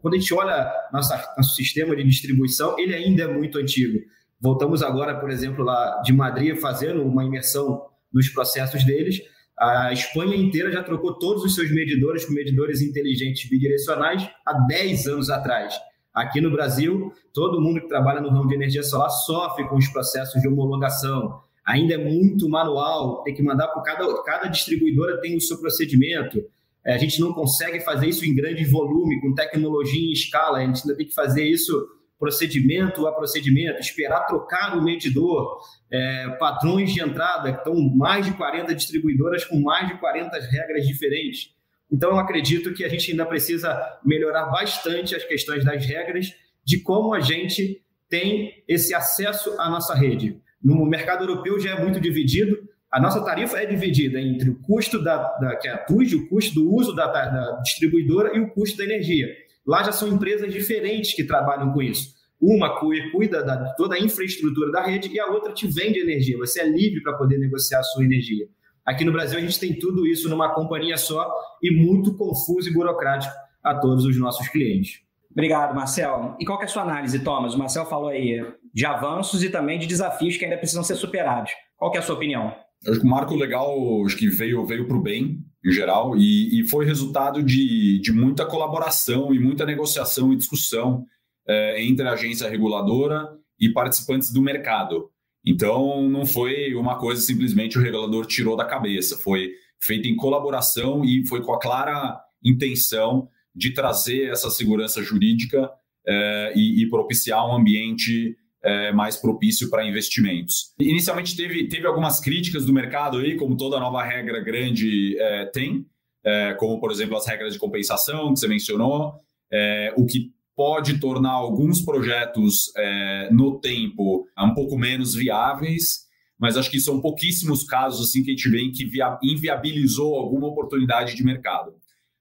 Quando a gente olha nossa, nosso sistema de distribuição, ele ainda é muito antigo. Voltamos agora, por exemplo, lá de Madrid, fazendo uma imersão nos processos deles. A Espanha inteira já trocou todos os seus medidores com medidores inteligentes bidirecionais há 10 anos atrás. Aqui no Brasil, todo mundo que trabalha no ramo de energia solar sofre com os processos de homologação. Ainda é muito manual, tem que mandar para cada, cada distribuidora tem o seu procedimento. É, a gente não consegue fazer isso em grande volume, com tecnologia em escala, a gente ainda tem que fazer isso procedimento a procedimento, esperar trocar o medidor, é, padrões de entrada, que estão mais de 40 distribuidoras com mais de 40 regras diferentes. Então, eu acredito que a gente ainda precisa melhorar bastante as questões das regras de como a gente tem esse acesso à nossa rede. No mercado europeu já é muito dividido, a nossa tarifa é dividida entre o custo da, da que é a TUJ, o custo do uso da, da distribuidora e o custo da energia. Lá já são empresas diferentes que trabalham com isso. Uma cuida da toda a infraestrutura da rede e a outra te vende energia. Você é livre para poder negociar a sua energia. Aqui no Brasil, a gente tem tudo isso numa companhia só e muito confuso e burocrático a todos os nossos clientes. Obrigado, Marcel. E qual é a sua análise, Thomas? O Marcel falou aí de avanços e também de desafios que ainda precisam ser superados. Qual é a sua opinião? Eu acho que o marco legal acho que veio, veio para o bem, em geral, e, e foi resultado de, de muita colaboração e muita negociação e discussão é, entre a agência reguladora e participantes do mercado. Então, não foi uma coisa simplesmente o regulador tirou da cabeça, foi feito em colaboração e foi com a clara intenção de trazer essa segurança jurídica é, e, e propiciar um ambiente é, mais propício para investimentos. Inicialmente teve, teve algumas críticas do mercado aí, como toda nova regra grande é, tem, é, como por exemplo as regras de compensação que você mencionou, é, o que pode tornar alguns projetos é, no tempo um pouco menos viáveis, mas acho que são pouquíssimos casos assim que a gente vê que inviabilizou alguma oportunidade de mercado.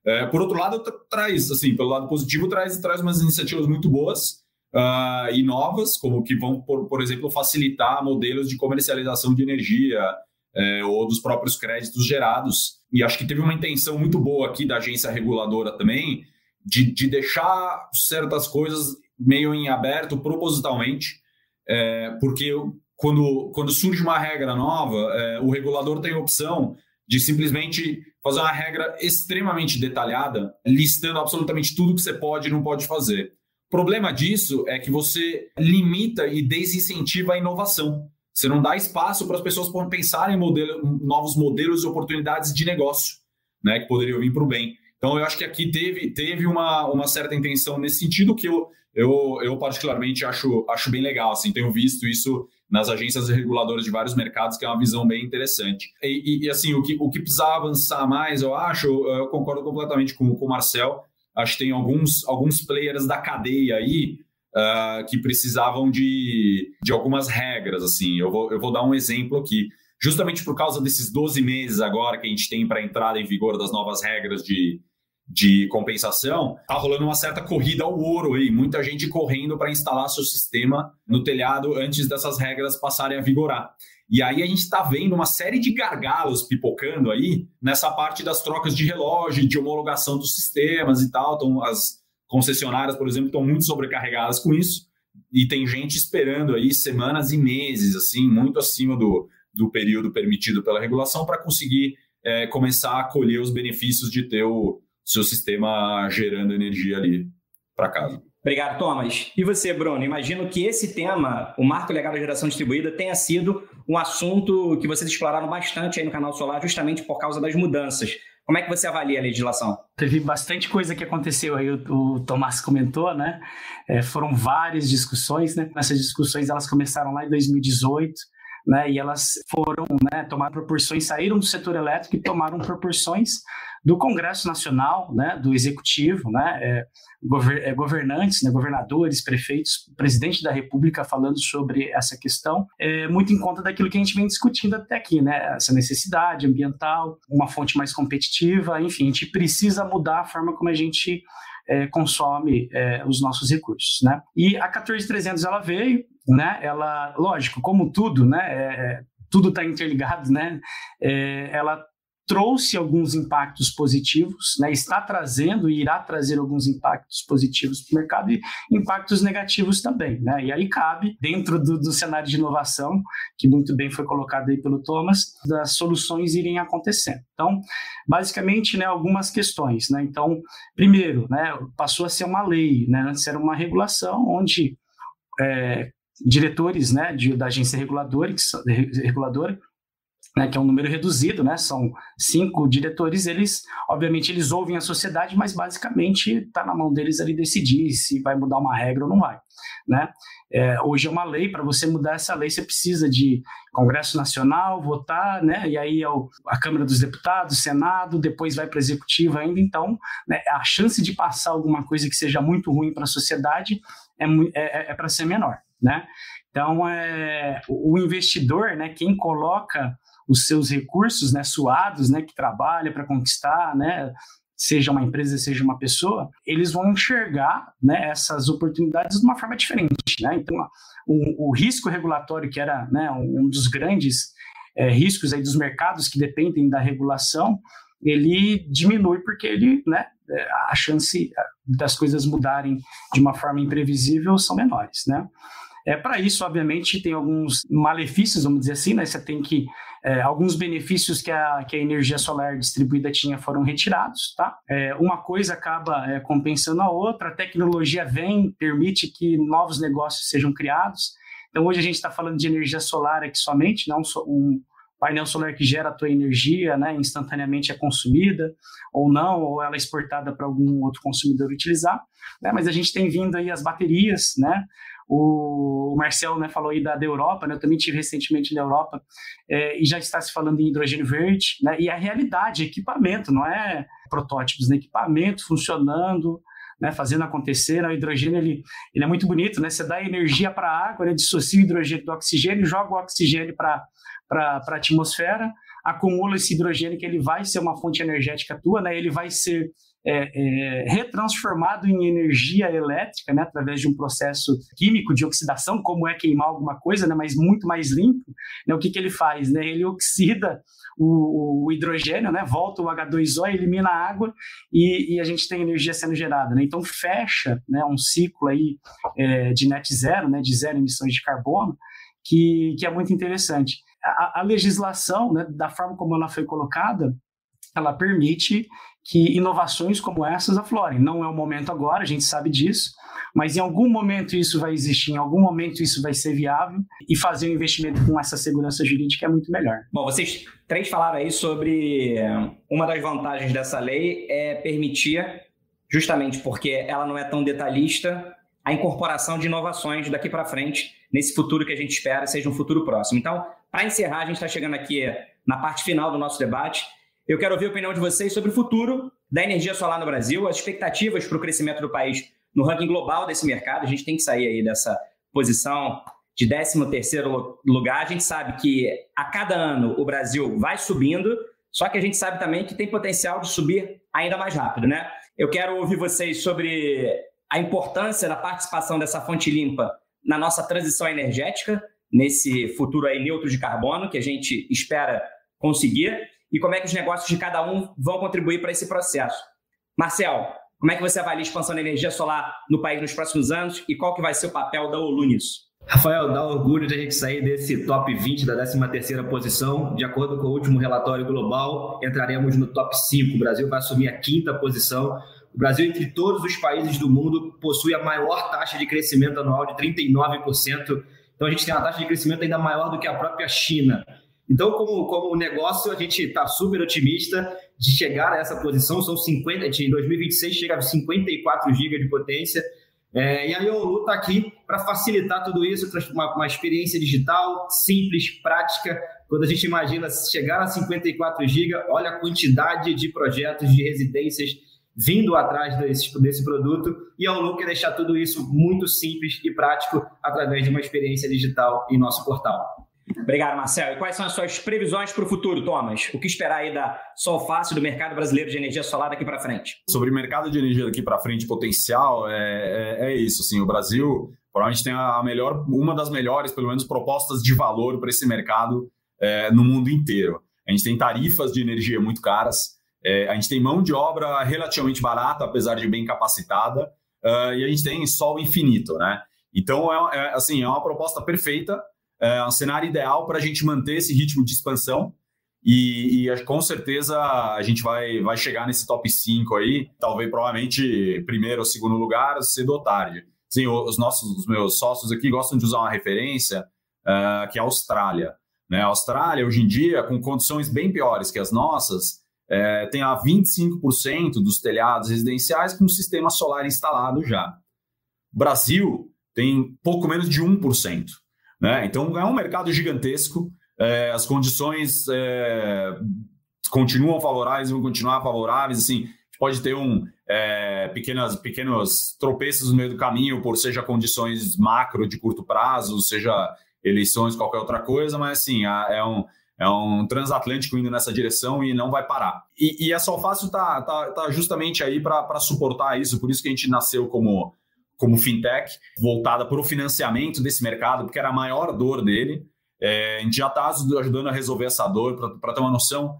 É, por outro lado, traz, assim, pelo lado positivo, traz, traz umas iniciativas muito boas, uh, e novas, como que vão, por, por exemplo, facilitar modelos de comercialização de energia é, ou dos próprios créditos gerados. E acho que teve uma intenção muito boa aqui da agência reguladora também de, de deixar certas coisas meio em aberto propositalmente, é, porque quando, quando surge uma regra nova, é, o regulador tem a opção de simplesmente fazer uma regra extremamente detalhada, listando absolutamente tudo que você pode e não pode fazer. O problema disso é que você limita e desincentiva a inovação. Você não dá espaço para as pessoas pensarem em modelo, novos modelos e oportunidades de negócio né, que poderiam vir para o bem. Então, eu acho que aqui teve, teve uma, uma certa intenção nesse sentido que eu, eu, eu particularmente acho, acho bem legal. Assim, tenho visto isso nas agências reguladoras de vários mercados, que é uma visão bem interessante. E, e assim, o que, o que precisava avançar mais, eu acho, eu concordo completamente com, com o Marcel, Acho que tem alguns, alguns players da cadeia aí uh, que precisavam de, de algumas regras. Assim, eu vou, eu vou dar um exemplo aqui. Justamente por causa desses 12 meses agora que a gente tem para a entrada em vigor das novas regras de, de compensação, tá rolando uma certa corrida ao ouro aí, muita gente correndo para instalar seu sistema no telhado antes dessas regras passarem a vigorar. E aí a gente está vendo uma série de gargalos pipocando aí nessa parte das trocas de relógio, de homologação dos sistemas e tal. Então, as concessionárias, por exemplo, estão muito sobrecarregadas com isso. E tem gente esperando aí semanas e meses, assim, muito acima do, do período permitido pela regulação para conseguir é, começar a colher os benefícios de ter o seu sistema gerando energia ali para casa. Obrigado, Thomas. E você, Bruno? Imagino que esse tema, o marco legal da geração distribuída, tenha sido um assunto que vocês exploraram bastante aí no canal Solar, justamente por causa das mudanças. Como é que você avalia a legislação? Teve bastante coisa que aconteceu aí, o, o Tomás comentou, né? É, foram várias discussões, né? Essas discussões elas começaram lá em 2018, né? E elas foram, né? Tomaram proporções, saíram do setor elétrico e tomaram proporções do Congresso Nacional, né, do Executivo, né, é, gover é, governantes, né, governadores, prefeitos, presidente da República falando sobre essa questão, é, muito em conta daquilo que a gente vem discutindo até aqui, né, essa necessidade ambiental, uma fonte mais competitiva, enfim, a gente precisa mudar a forma como a gente é, consome é, os nossos recursos, né? E a 14300 ela veio, né? Ela, lógico, como tudo, né? É, tudo está interligado, né? Ela trouxe alguns impactos positivos, né, está trazendo e irá trazer alguns impactos positivos para o mercado e impactos negativos também. Né? E aí cabe, dentro do, do, cenário de inovação, que muito bem foi colocado aí pelo Thomas, das soluções irem acontecendo. Então, basicamente, né, algumas questões. Né? Então, primeiro, né, passou a ser uma lei, né? antes era uma regulação onde é, diretores né, de, da agência reguladora, que, reguladora né, que é um número reduzido, né, são cinco diretores, eles, obviamente, eles ouvem a sociedade, mas basicamente está na mão deles ali decidir se vai mudar uma regra ou não vai, né. É, hoje é uma lei, para você mudar essa lei, você precisa de Congresso Nacional, votar, né, e aí é o, a Câmara dos Deputados, Senado, depois vai para o Executivo ainda, então, né, a chance de passar alguma coisa que seja muito ruim para a sociedade é, é, é para ser menor, né. Então, é, o investidor, né, quem coloca os seus recursos, né, suados, né, que trabalha para conquistar, né, seja uma empresa, seja uma pessoa, eles vão enxergar né, essas oportunidades de uma forma diferente. Né? Então, o, o risco regulatório, que era né, um dos grandes é, riscos aí dos mercados que dependem da regulação, ele diminui porque ele, né, é, a chance das coisas mudarem de uma forma imprevisível são menores. Né? É, Para isso, obviamente, tem alguns malefícios, vamos dizer assim, né? Você tem que. É, alguns benefícios que a, que a energia solar distribuída tinha foram retirados, tá? É, uma coisa acaba é, compensando a outra, a tecnologia vem, permite que novos negócios sejam criados. Então, hoje a gente está falando de energia solar aqui somente, não um painel solar que gera a tua energia, né, instantaneamente é consumida ou não, ou ela é exportada para algum outro consumidor utilizar, né, mas a gente tem vindo aí as baterias, né, o Marcel né, falou aí da, da Europa, né, eu também tive recentemente na Europa, é, e já está se falando em hidrogênio verde, né, e a realidade, equipamento, não é protótipos, né, equipamento funcionando, né, fazendo acontecer. O hidrogênio ele, ele é muito bonito, né? Você dá energia para a água, né, dissocia o hidrogênio do oxigênio, joga o oxigênio para a atmosfera, acumula esse hidrogênio que ele vai ser uma fonte energética tua, né? Ele vai ser é, é, retransformado em energia elétrica, né, através de um processo químico de oxidação, como é queimar alguma coisa, né, mas muito mais limpo. Né, o que, que ele faz? Né? Ele oxida o, o, hidrogênio, né, volta o H2O, elimina a água e, e, a gente tem energia sendo gerada. Né? Então fecha né, um ciclo aí, é, de net zero, né, de zero emissões de carbono, que, que é muito interessante. A, a legislação, né, da forma como ela foi colocada, ela permite que inovações como essas aflorem. Não é o momento agora, a gente sabe disso, mas em algum momento isso vai existir, em algum momento isso vai ser viável e fazer um investimento com essa segurança jurídica é muito melhor. Bom, vocês três falaram aí sobre eh, uma das vantagens dessa lei é permitir, justamente porque ela não é tão detalhista, a incorporação de inovações daqui para frente nesse futuro que a gente espera seja um futuro próximo. Então, para encerrar, a gente está chegando aqui na parte final do nosso debate. Eu quero ouvir a opinião de vocês sobre o futuro da energia solar no Brasil, as expectativas para o crescimento do país no ranking global desse mercado. A gente tem que sair aí dessa posição de 13º lugar. A gente sabe que a cada ano o Brasil vai subindo, só que a gente sabe também que tem potencial de subir ainda mais rápido, né? Eu quero ouvir vocês sobre a importância da participação dessa fonte limpa na nossa transição energética, nesse futuro aí neutro de carbono que a gente espera conseguir e como é que os negócios de cada um vão contribuir para esse processo. Marcel, como é que você avalia a expansão da energia solar no país nos próximos anos e qual que vai ser o papel da OLU nisso? Rafael, dá orgulho de a gente sair desse top 20 da 13ª posição. De acordo com o último relatório global, entraremos no top 5. O Brasil vai assumir a quinta posição. O Brasil, entre todos os países do mundo, possui a maior taxa de crescimento anual de 39%. Então, a gente tem uma taxa de crescimento ainda maior do que a própria China. Então, como, como negócio, a gente está super otimista de chegar a essa posição. São 50, em 2026 chega a 54 GB de potência. É, e a Yolu está aqui para facilitar tudo isso, uma, uma experiência digital simples, prática. Quando a gente imagina chegar a 54 GB, olha a quantidade de projetos de residências vindo atrás desse, desse produto. E a Yolu quer deixar tudo isso muito simples e prático através de uma experiência digital em nosso portal. Obrigado, Marcelo. E quais são as suas previsões para o futuro, Thomas? O que esperar aí da Solfácil do mercado brasileiro de energia solar daqui para frente? Sobre o mercado de energia daqui para frente, potencial, é, é, é, isso. Assim, o Brasil provavelmente tem a melhor, uma das melhores, pelo menos, propostas de valor para esse mercado é, no mundo inteiro. A gente tem tarifas de energia muito caras, é, a gente tem mão de obra relativamente barata, apesar de bem capacitada, uh, e a gente tem sol infinito, né? Então, é, é, assim, é uma proposta perfeita é um cenário ideal para a gente manter esse ritmo de expansão. E, e, com certeza a gente vai, vai chegar nesse top 5 aí, talvez provavelmente primeiro ou segundo lugar, cedo ou tarde. Sim, os nossos os meus sócios aqui gostam de usar uma referência uh, que é a Austrália. Né? A Austrália, hoje em dia, com condições bem piores que as nossas, é, tem a 25% dos telhados residenciais com sistema solar instalado já. O Brasil tem pouco menos de 1%. Né? Então, é um mercado gigantesco, é, as condições é, continuam favoráveis, vão continuar favoráveis, assim, pode ter um é, pequenas, pequenos tropeços no meio do caminho, por seja condições macro de curto prazo, seja eleições, qualquer outra coisa, mas assim, é um, é um transatlântico indo nessa direção e não vai parar. E, e a Solfácil está tá, tá justamente aí para suportar isso, por isso que a gente nasceu como como fintech, voltada para o financiamento desse mercado, porque era a maior dor dele. É, a gente já está ajudando a resolver essa dor. Para ter uma noção,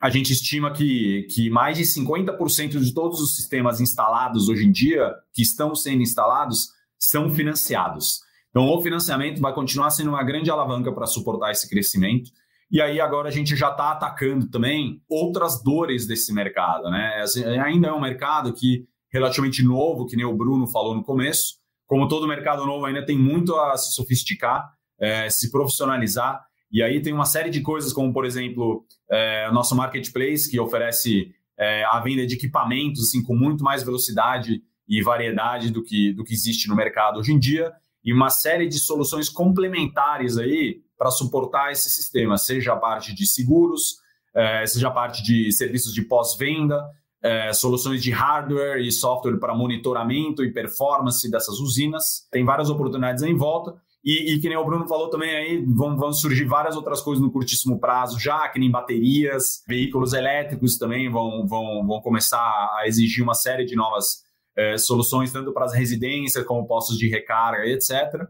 a gente estima que, que mais de 50% de todos os sistemas instalados hoje em dia, que estão sendo instalados, são financiados. Então, o financiamento vai continuar sendo uma grande alavanca para suportar esse crescimento. E aí agora a gente já está atacando também outras dores desse mercado, né? Assim, ainda é um mercado que relativamente novo, que nem o Bruno falou no começo. Como todo mercado novo, ainda tem muito a se sofisticar, é, se profissionalizar. E aí tem uma série de coisas, como, por exemplo, é, nosso marketplace, que oferece é, a venda de equipamentos assim, com muito mais velocidade e variedade do que, do que existe no mercado hoje em dia, e uma série de soluções complementares aí para suportar esse sistema, seja a parte de seguros, é, seja a parte de serviços de pós-venda, é, soluções de hardware e software para monitoramento e performance dessas usinas. Tem várias oportunidades em volta. E, e, que nem o Bruno falou também aí, vão, vão, surgir várias outras coisas no curtíssimo prazo já, que nem baterias, veículos elétricos também vão, vão, vão começar a exigir uma série de novas é, soluções, tanto para as residências como postos de recarga, etc.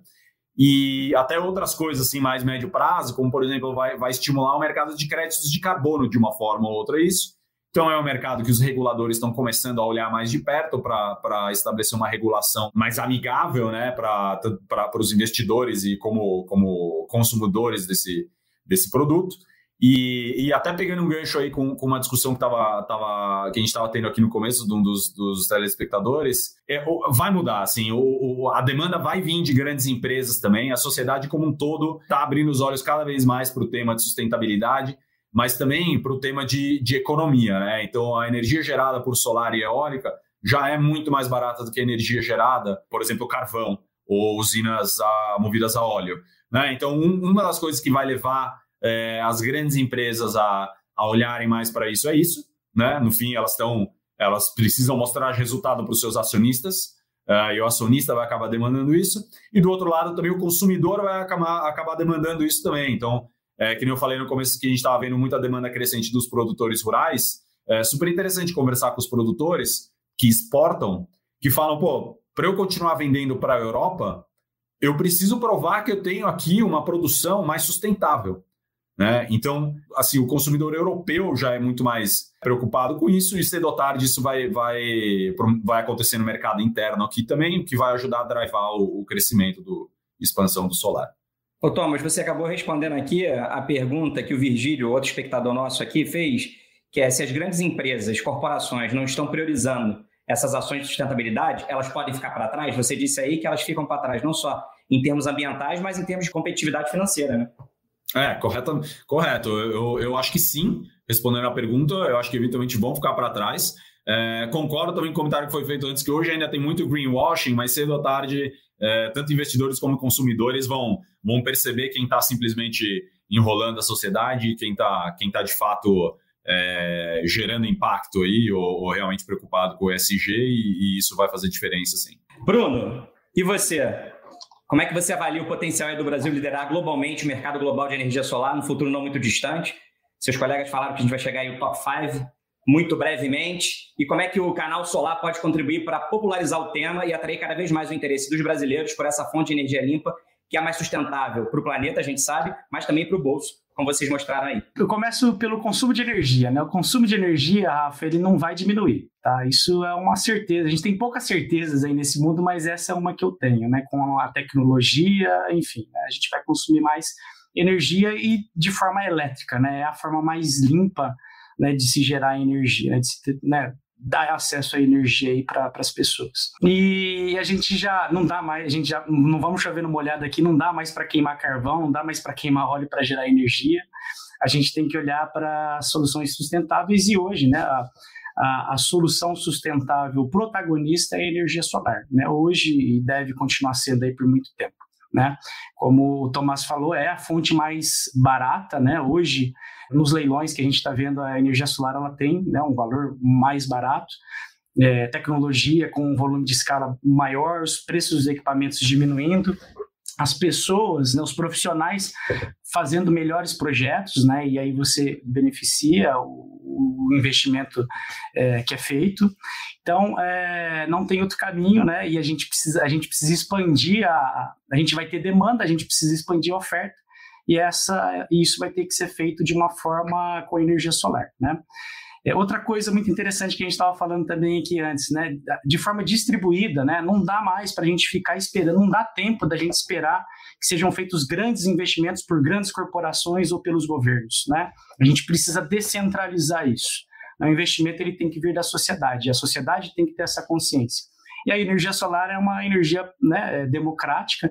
E até outras coisas assim mais médio prazo, como por exemplo, vai, vai estimular o mercado de créditos de carbono de uma forma ou outra isso. Então, é um mercado que os reguladores estão começando a olhar mais de perto para estabelecer uma regulação mais amigável né, para os investidores e como, como consumidores desse, desse produto. E, e, até pegando um gancho aí com, com uma discussão que, tava, tava, que a gente estava tendo aqui no começo de um dos, dos telespectadores, é, vai mudar, assim, o, o, a demanda vai vir de grandes empresas também, a sociedade como um todo está abrindo os olhos cada vez mais para o tema de sustentabilidade, mas também para o tema de, de economia. Né? Então, a energia gerada por solar e eólica já é muito mais barata do que a energia gerada, por exemplo, carvão ou usinas a, movidas a óleo. Né? Então, um, uma das coisas que vai levar é, as grandes empresas a, a olharem mais para isso é isso. Né? No fim, elas estão elas precisam mostrar resultado para os seus acionistas, uh, e o acionista vai acabar demandando isso, e do outro lado também o consumidor vai acabar, acabar demandando isso também. Então, é, que nem eu falei no começo que a gente estava vendo muita demanda crescente dos produtores rurais. É super interessante conversar com os produtores que exportam, que falam, pô, para eu continuar vendendo para a Europa, eu preciso provar que eu tenho aqui uma produção mais sustentável. Né? Então, assim, o consumidor europeu já é muito mais preocupado com isso e cedo ou tarde isso vai, vai, vai acontecer no mercado interno aqui também, o que vai ajudar a drivar o, o crescimento do expansão do solar. Ô, Thomas, você acabou respondendo aqui a pergunta que o Virgílio, outro espectador nosso aqui, fez, que é se as grandes empresas, corporações não estão priorizando essas ações de sustentabilidade, elas podem ficar para trás? Você disse aí que elas ficam para trás não só em termos ambientais, mas em termos de competitividade financeira, né? É, correto. correto. Eu, eu acho que sim, respondendo a pergunta, eu acho que eventualmente vão ficar para trás. É, concordo também com o comentário que foi feito antes, que hoje ainda tem muito greenwashing, mas cedo ou tarde, é, tanto investidores como consumidores vão, vão perceber quem está simplesmente enrolando a sociedade, quem está quem tá de fato é, gerando impacto aí, ou, ou, realmente preocupado com o ESG, e, e, isso vai fazer diferença, sim. Bruno, e você? Como é que você avalia o potencial do Brasil liderar globalmente o mercado global de energia solar no futuro não muito distante? Seus colegas falaram que a gente vai chegar aí no top 5 muito brevemente. E como é que o canal solar pode contribuir para popularizar o tema e atrair cada vez mais o interesse dos brasileiros por essa fonte de energia limpa, que é mais sustentável para o planeta, a gente sabe, mas também para o bolso, como vocês mostraram aí. Eu começo pelo consumo de energia, né? O consumo de energia, Rafa, ele não vai diminuir, tá? Isso é uma certeza. A gente tem poucas certezas aí nesse mundo, mas essa é uma que eu tenho, né? Com a tecnologia, enfim, né? a gente vai consumir mais energia e de forma elétrica, né? É a forma mais limpa né, de se gerar energia, né, de se né, dar acesso à energia aí para as pessoas. E a gente já não dá mais, a gente já não vamos chover no molhado aqui, não dá mais para queimar carvão, não dá mais para queimar óleo para gerar energia. A gente tem que olhar para soluções sustentáveis e hoje, né, a, a, a, solução sustentável protagonista é a energia solar, né? Hoje e deve continuar sendo aí por muito tempo, né? Como o Tomás falou, é a fonte mais barata, né? Hoje nos leilões que a gente está vendo, a energia solar ela tem né, um valor mais barato, é, tecnologia com um volume de escala maior, os preços dos equipamentos diminuindo, as pessoas, né, os profissionais fazendo melhores projetos, né, e aí você beneficia o, o investimento é, que é feito. Então, é, não tem outro caminho, né, e a gente precisa, a gente precisa expandir, a, a gente vai ter demanda, a gente precisa expandir a oferta, e essa, isso vai ter que ser feito de uma forma com energia solar, né? É outra coisa muito interessante que a gente estava falando também aqui antes, né? De forma distribuída, né? Não dá mais para a gente ficar esperando, não dá tempo da gente esperar que sejam feitos grandes investimentos por grandes corporações ou pelos governos, né? A gente precisa descentralizar isso. O investimento ele tem que vir da sociedade, e a sociedade tem que ter essa consciência. E a energia solar é uma energia né, é democrática,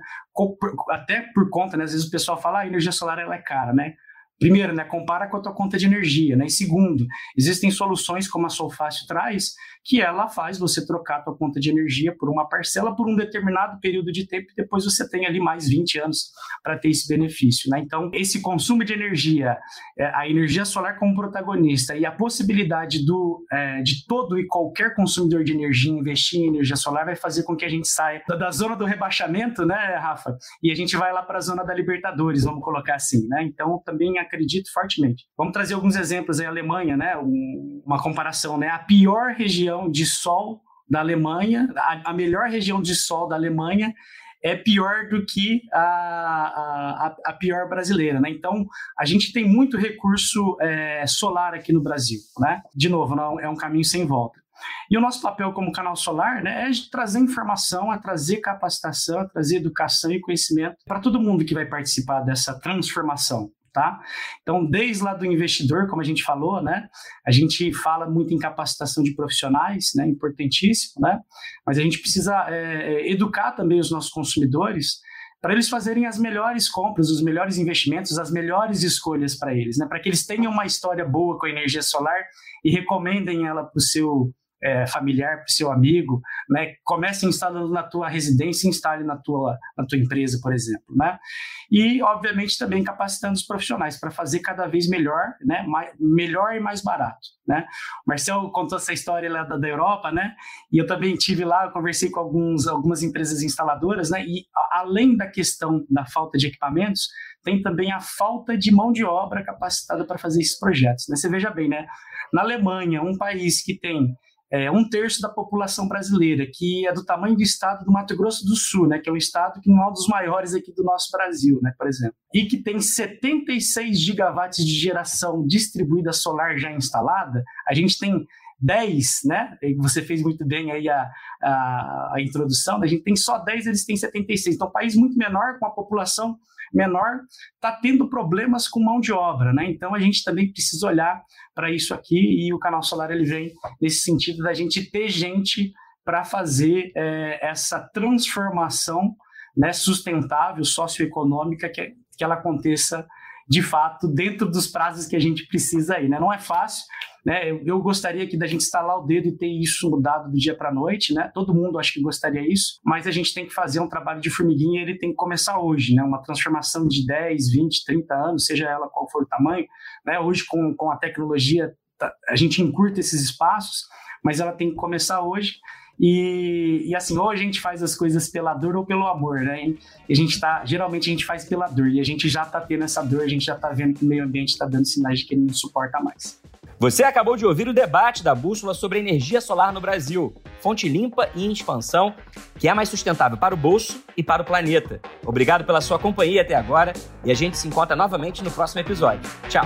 até por conta, né, às vezes o pessoal fala, ah, a energia solar ela é cara, né? Primeiro, né, compara com a tua conta de energia, né? E segundo, existem soluções como a Solfácil traz, que ela faz você trocar a tua conta de energia por uma parcela por um determinado período de tempo e depois você tem ali mais 20 anos para ter esse benefício, né? Então, esse consumo de energia, é, a energia solar como protagonista e a possibilidade do, é, de todo e qualquer consumidor de energia investir em energia solar vai fazer com que a gente saia da, zona do rebaixamento, né, Rafa? E a gente vai lá para a zona da Libertadores, vamos colocar assim, né? Então, também acredito fortemente. Vamos trazer alguns exemplos aí, Alemanha, né? Um, uma comparação, né? A pior região de sol da Alemanha, a, a melhor região de sol da Alemanha é pior do que a, a, a, pior brasileira, né? Então, a gente tem muito recurso é, solar aqui no Brasil, né? De novo, não é um caminho sem volta. E o nosso papel como canal solar né, é trazer informação, é trazer capacitação, é trazer educação e conhecimento para todo mundo que vai participar dessa transformação tá? Então, desde lá do investidor, como a gente falou, né? A gente fala muito em capacitação de profissionais, né? Importantíssimo, né? Mas a gente precisa é, educar também os nossos consumidores para eles fazerem as melhores compras, os melhores investimentos, as melhores escolhas para eles, né? Para que eles tenham uma história boa com a energia solar e recomendem ela para o seu é, familiar, para o seu amigo, né? Comece instalando na tua residência, instale na tua, na tua empresa, por exemplo, né? E, obviamente, também capacitando os profissionais para fazer cada vez melhor, né? Mais, melhor e mais barato, né? O Marcel contou essa história lá da, da Europa, né? E eu também tive lá, conversei com alguns, algumas empresas instaladoras, né? E a, além da questão da falta de equipamentos, tem também a falta de mão de obra capacitada para fazer esses projetos, né? Você veja bem, né? Na Alemanha, um país que tem é, um terço da população brasileira, que é do tamanho do estado do Mato Grosso do Sul, né, que é um estado que não é um dos maiores aqui do nosso Brasil, né, por exemplo, e que tem 76 gigawatts de geração distribuída solar já instalada, a gente tem 10, né? Você fez muito bem aí a, a, a introdução, a gente tem só 10, eles têm 76. Então, um país muito menor, com a população menor, está tendo problemas com mão de obra, né? Então, a gente também precisa olhar para isso aqui e o canal solar ele vem nesse sentido da gente ter gente para fazer é, essa transformação né, sustentável, socioeconômica, que, que ela aconteça de fato, dentro dos prazos que a gente precisa aí, né? Não é fácil, né? Eu, eu gostaria aqui da gente instalar o dedo e ter isso mudado do dia para a noite, né? Todo mundo acho que gostaria isso, mas a gente tem que fazer um trabalho de formiguinha ele tem que começar hoje, né? Uma transformação de 10, 20, 30 anos, seja ela qual for o tamanho, né? Hoje com, com a tecnologia tá, a gente encurta esses espaços, mas ela tem que começar hoje. E, e, assim, ou a gente faz as coisas pela dor ou pelo amor, né? E a gente tá, geralmente a gente faz pela dor e a gente já tá tendo essa dor, a gente já tá vendo que o meio ambiente está dando sinais de que ele não suporta mais. Você acabou de ouvir o debate da Bússola sobre energia solar no Brasil, fonte limpa e em expansão, que é mais sustentável para o bolso e para o planeta. Obrigado pela sua companhia até agora e a gente se encontra novamente no próximo episódio. Tchau!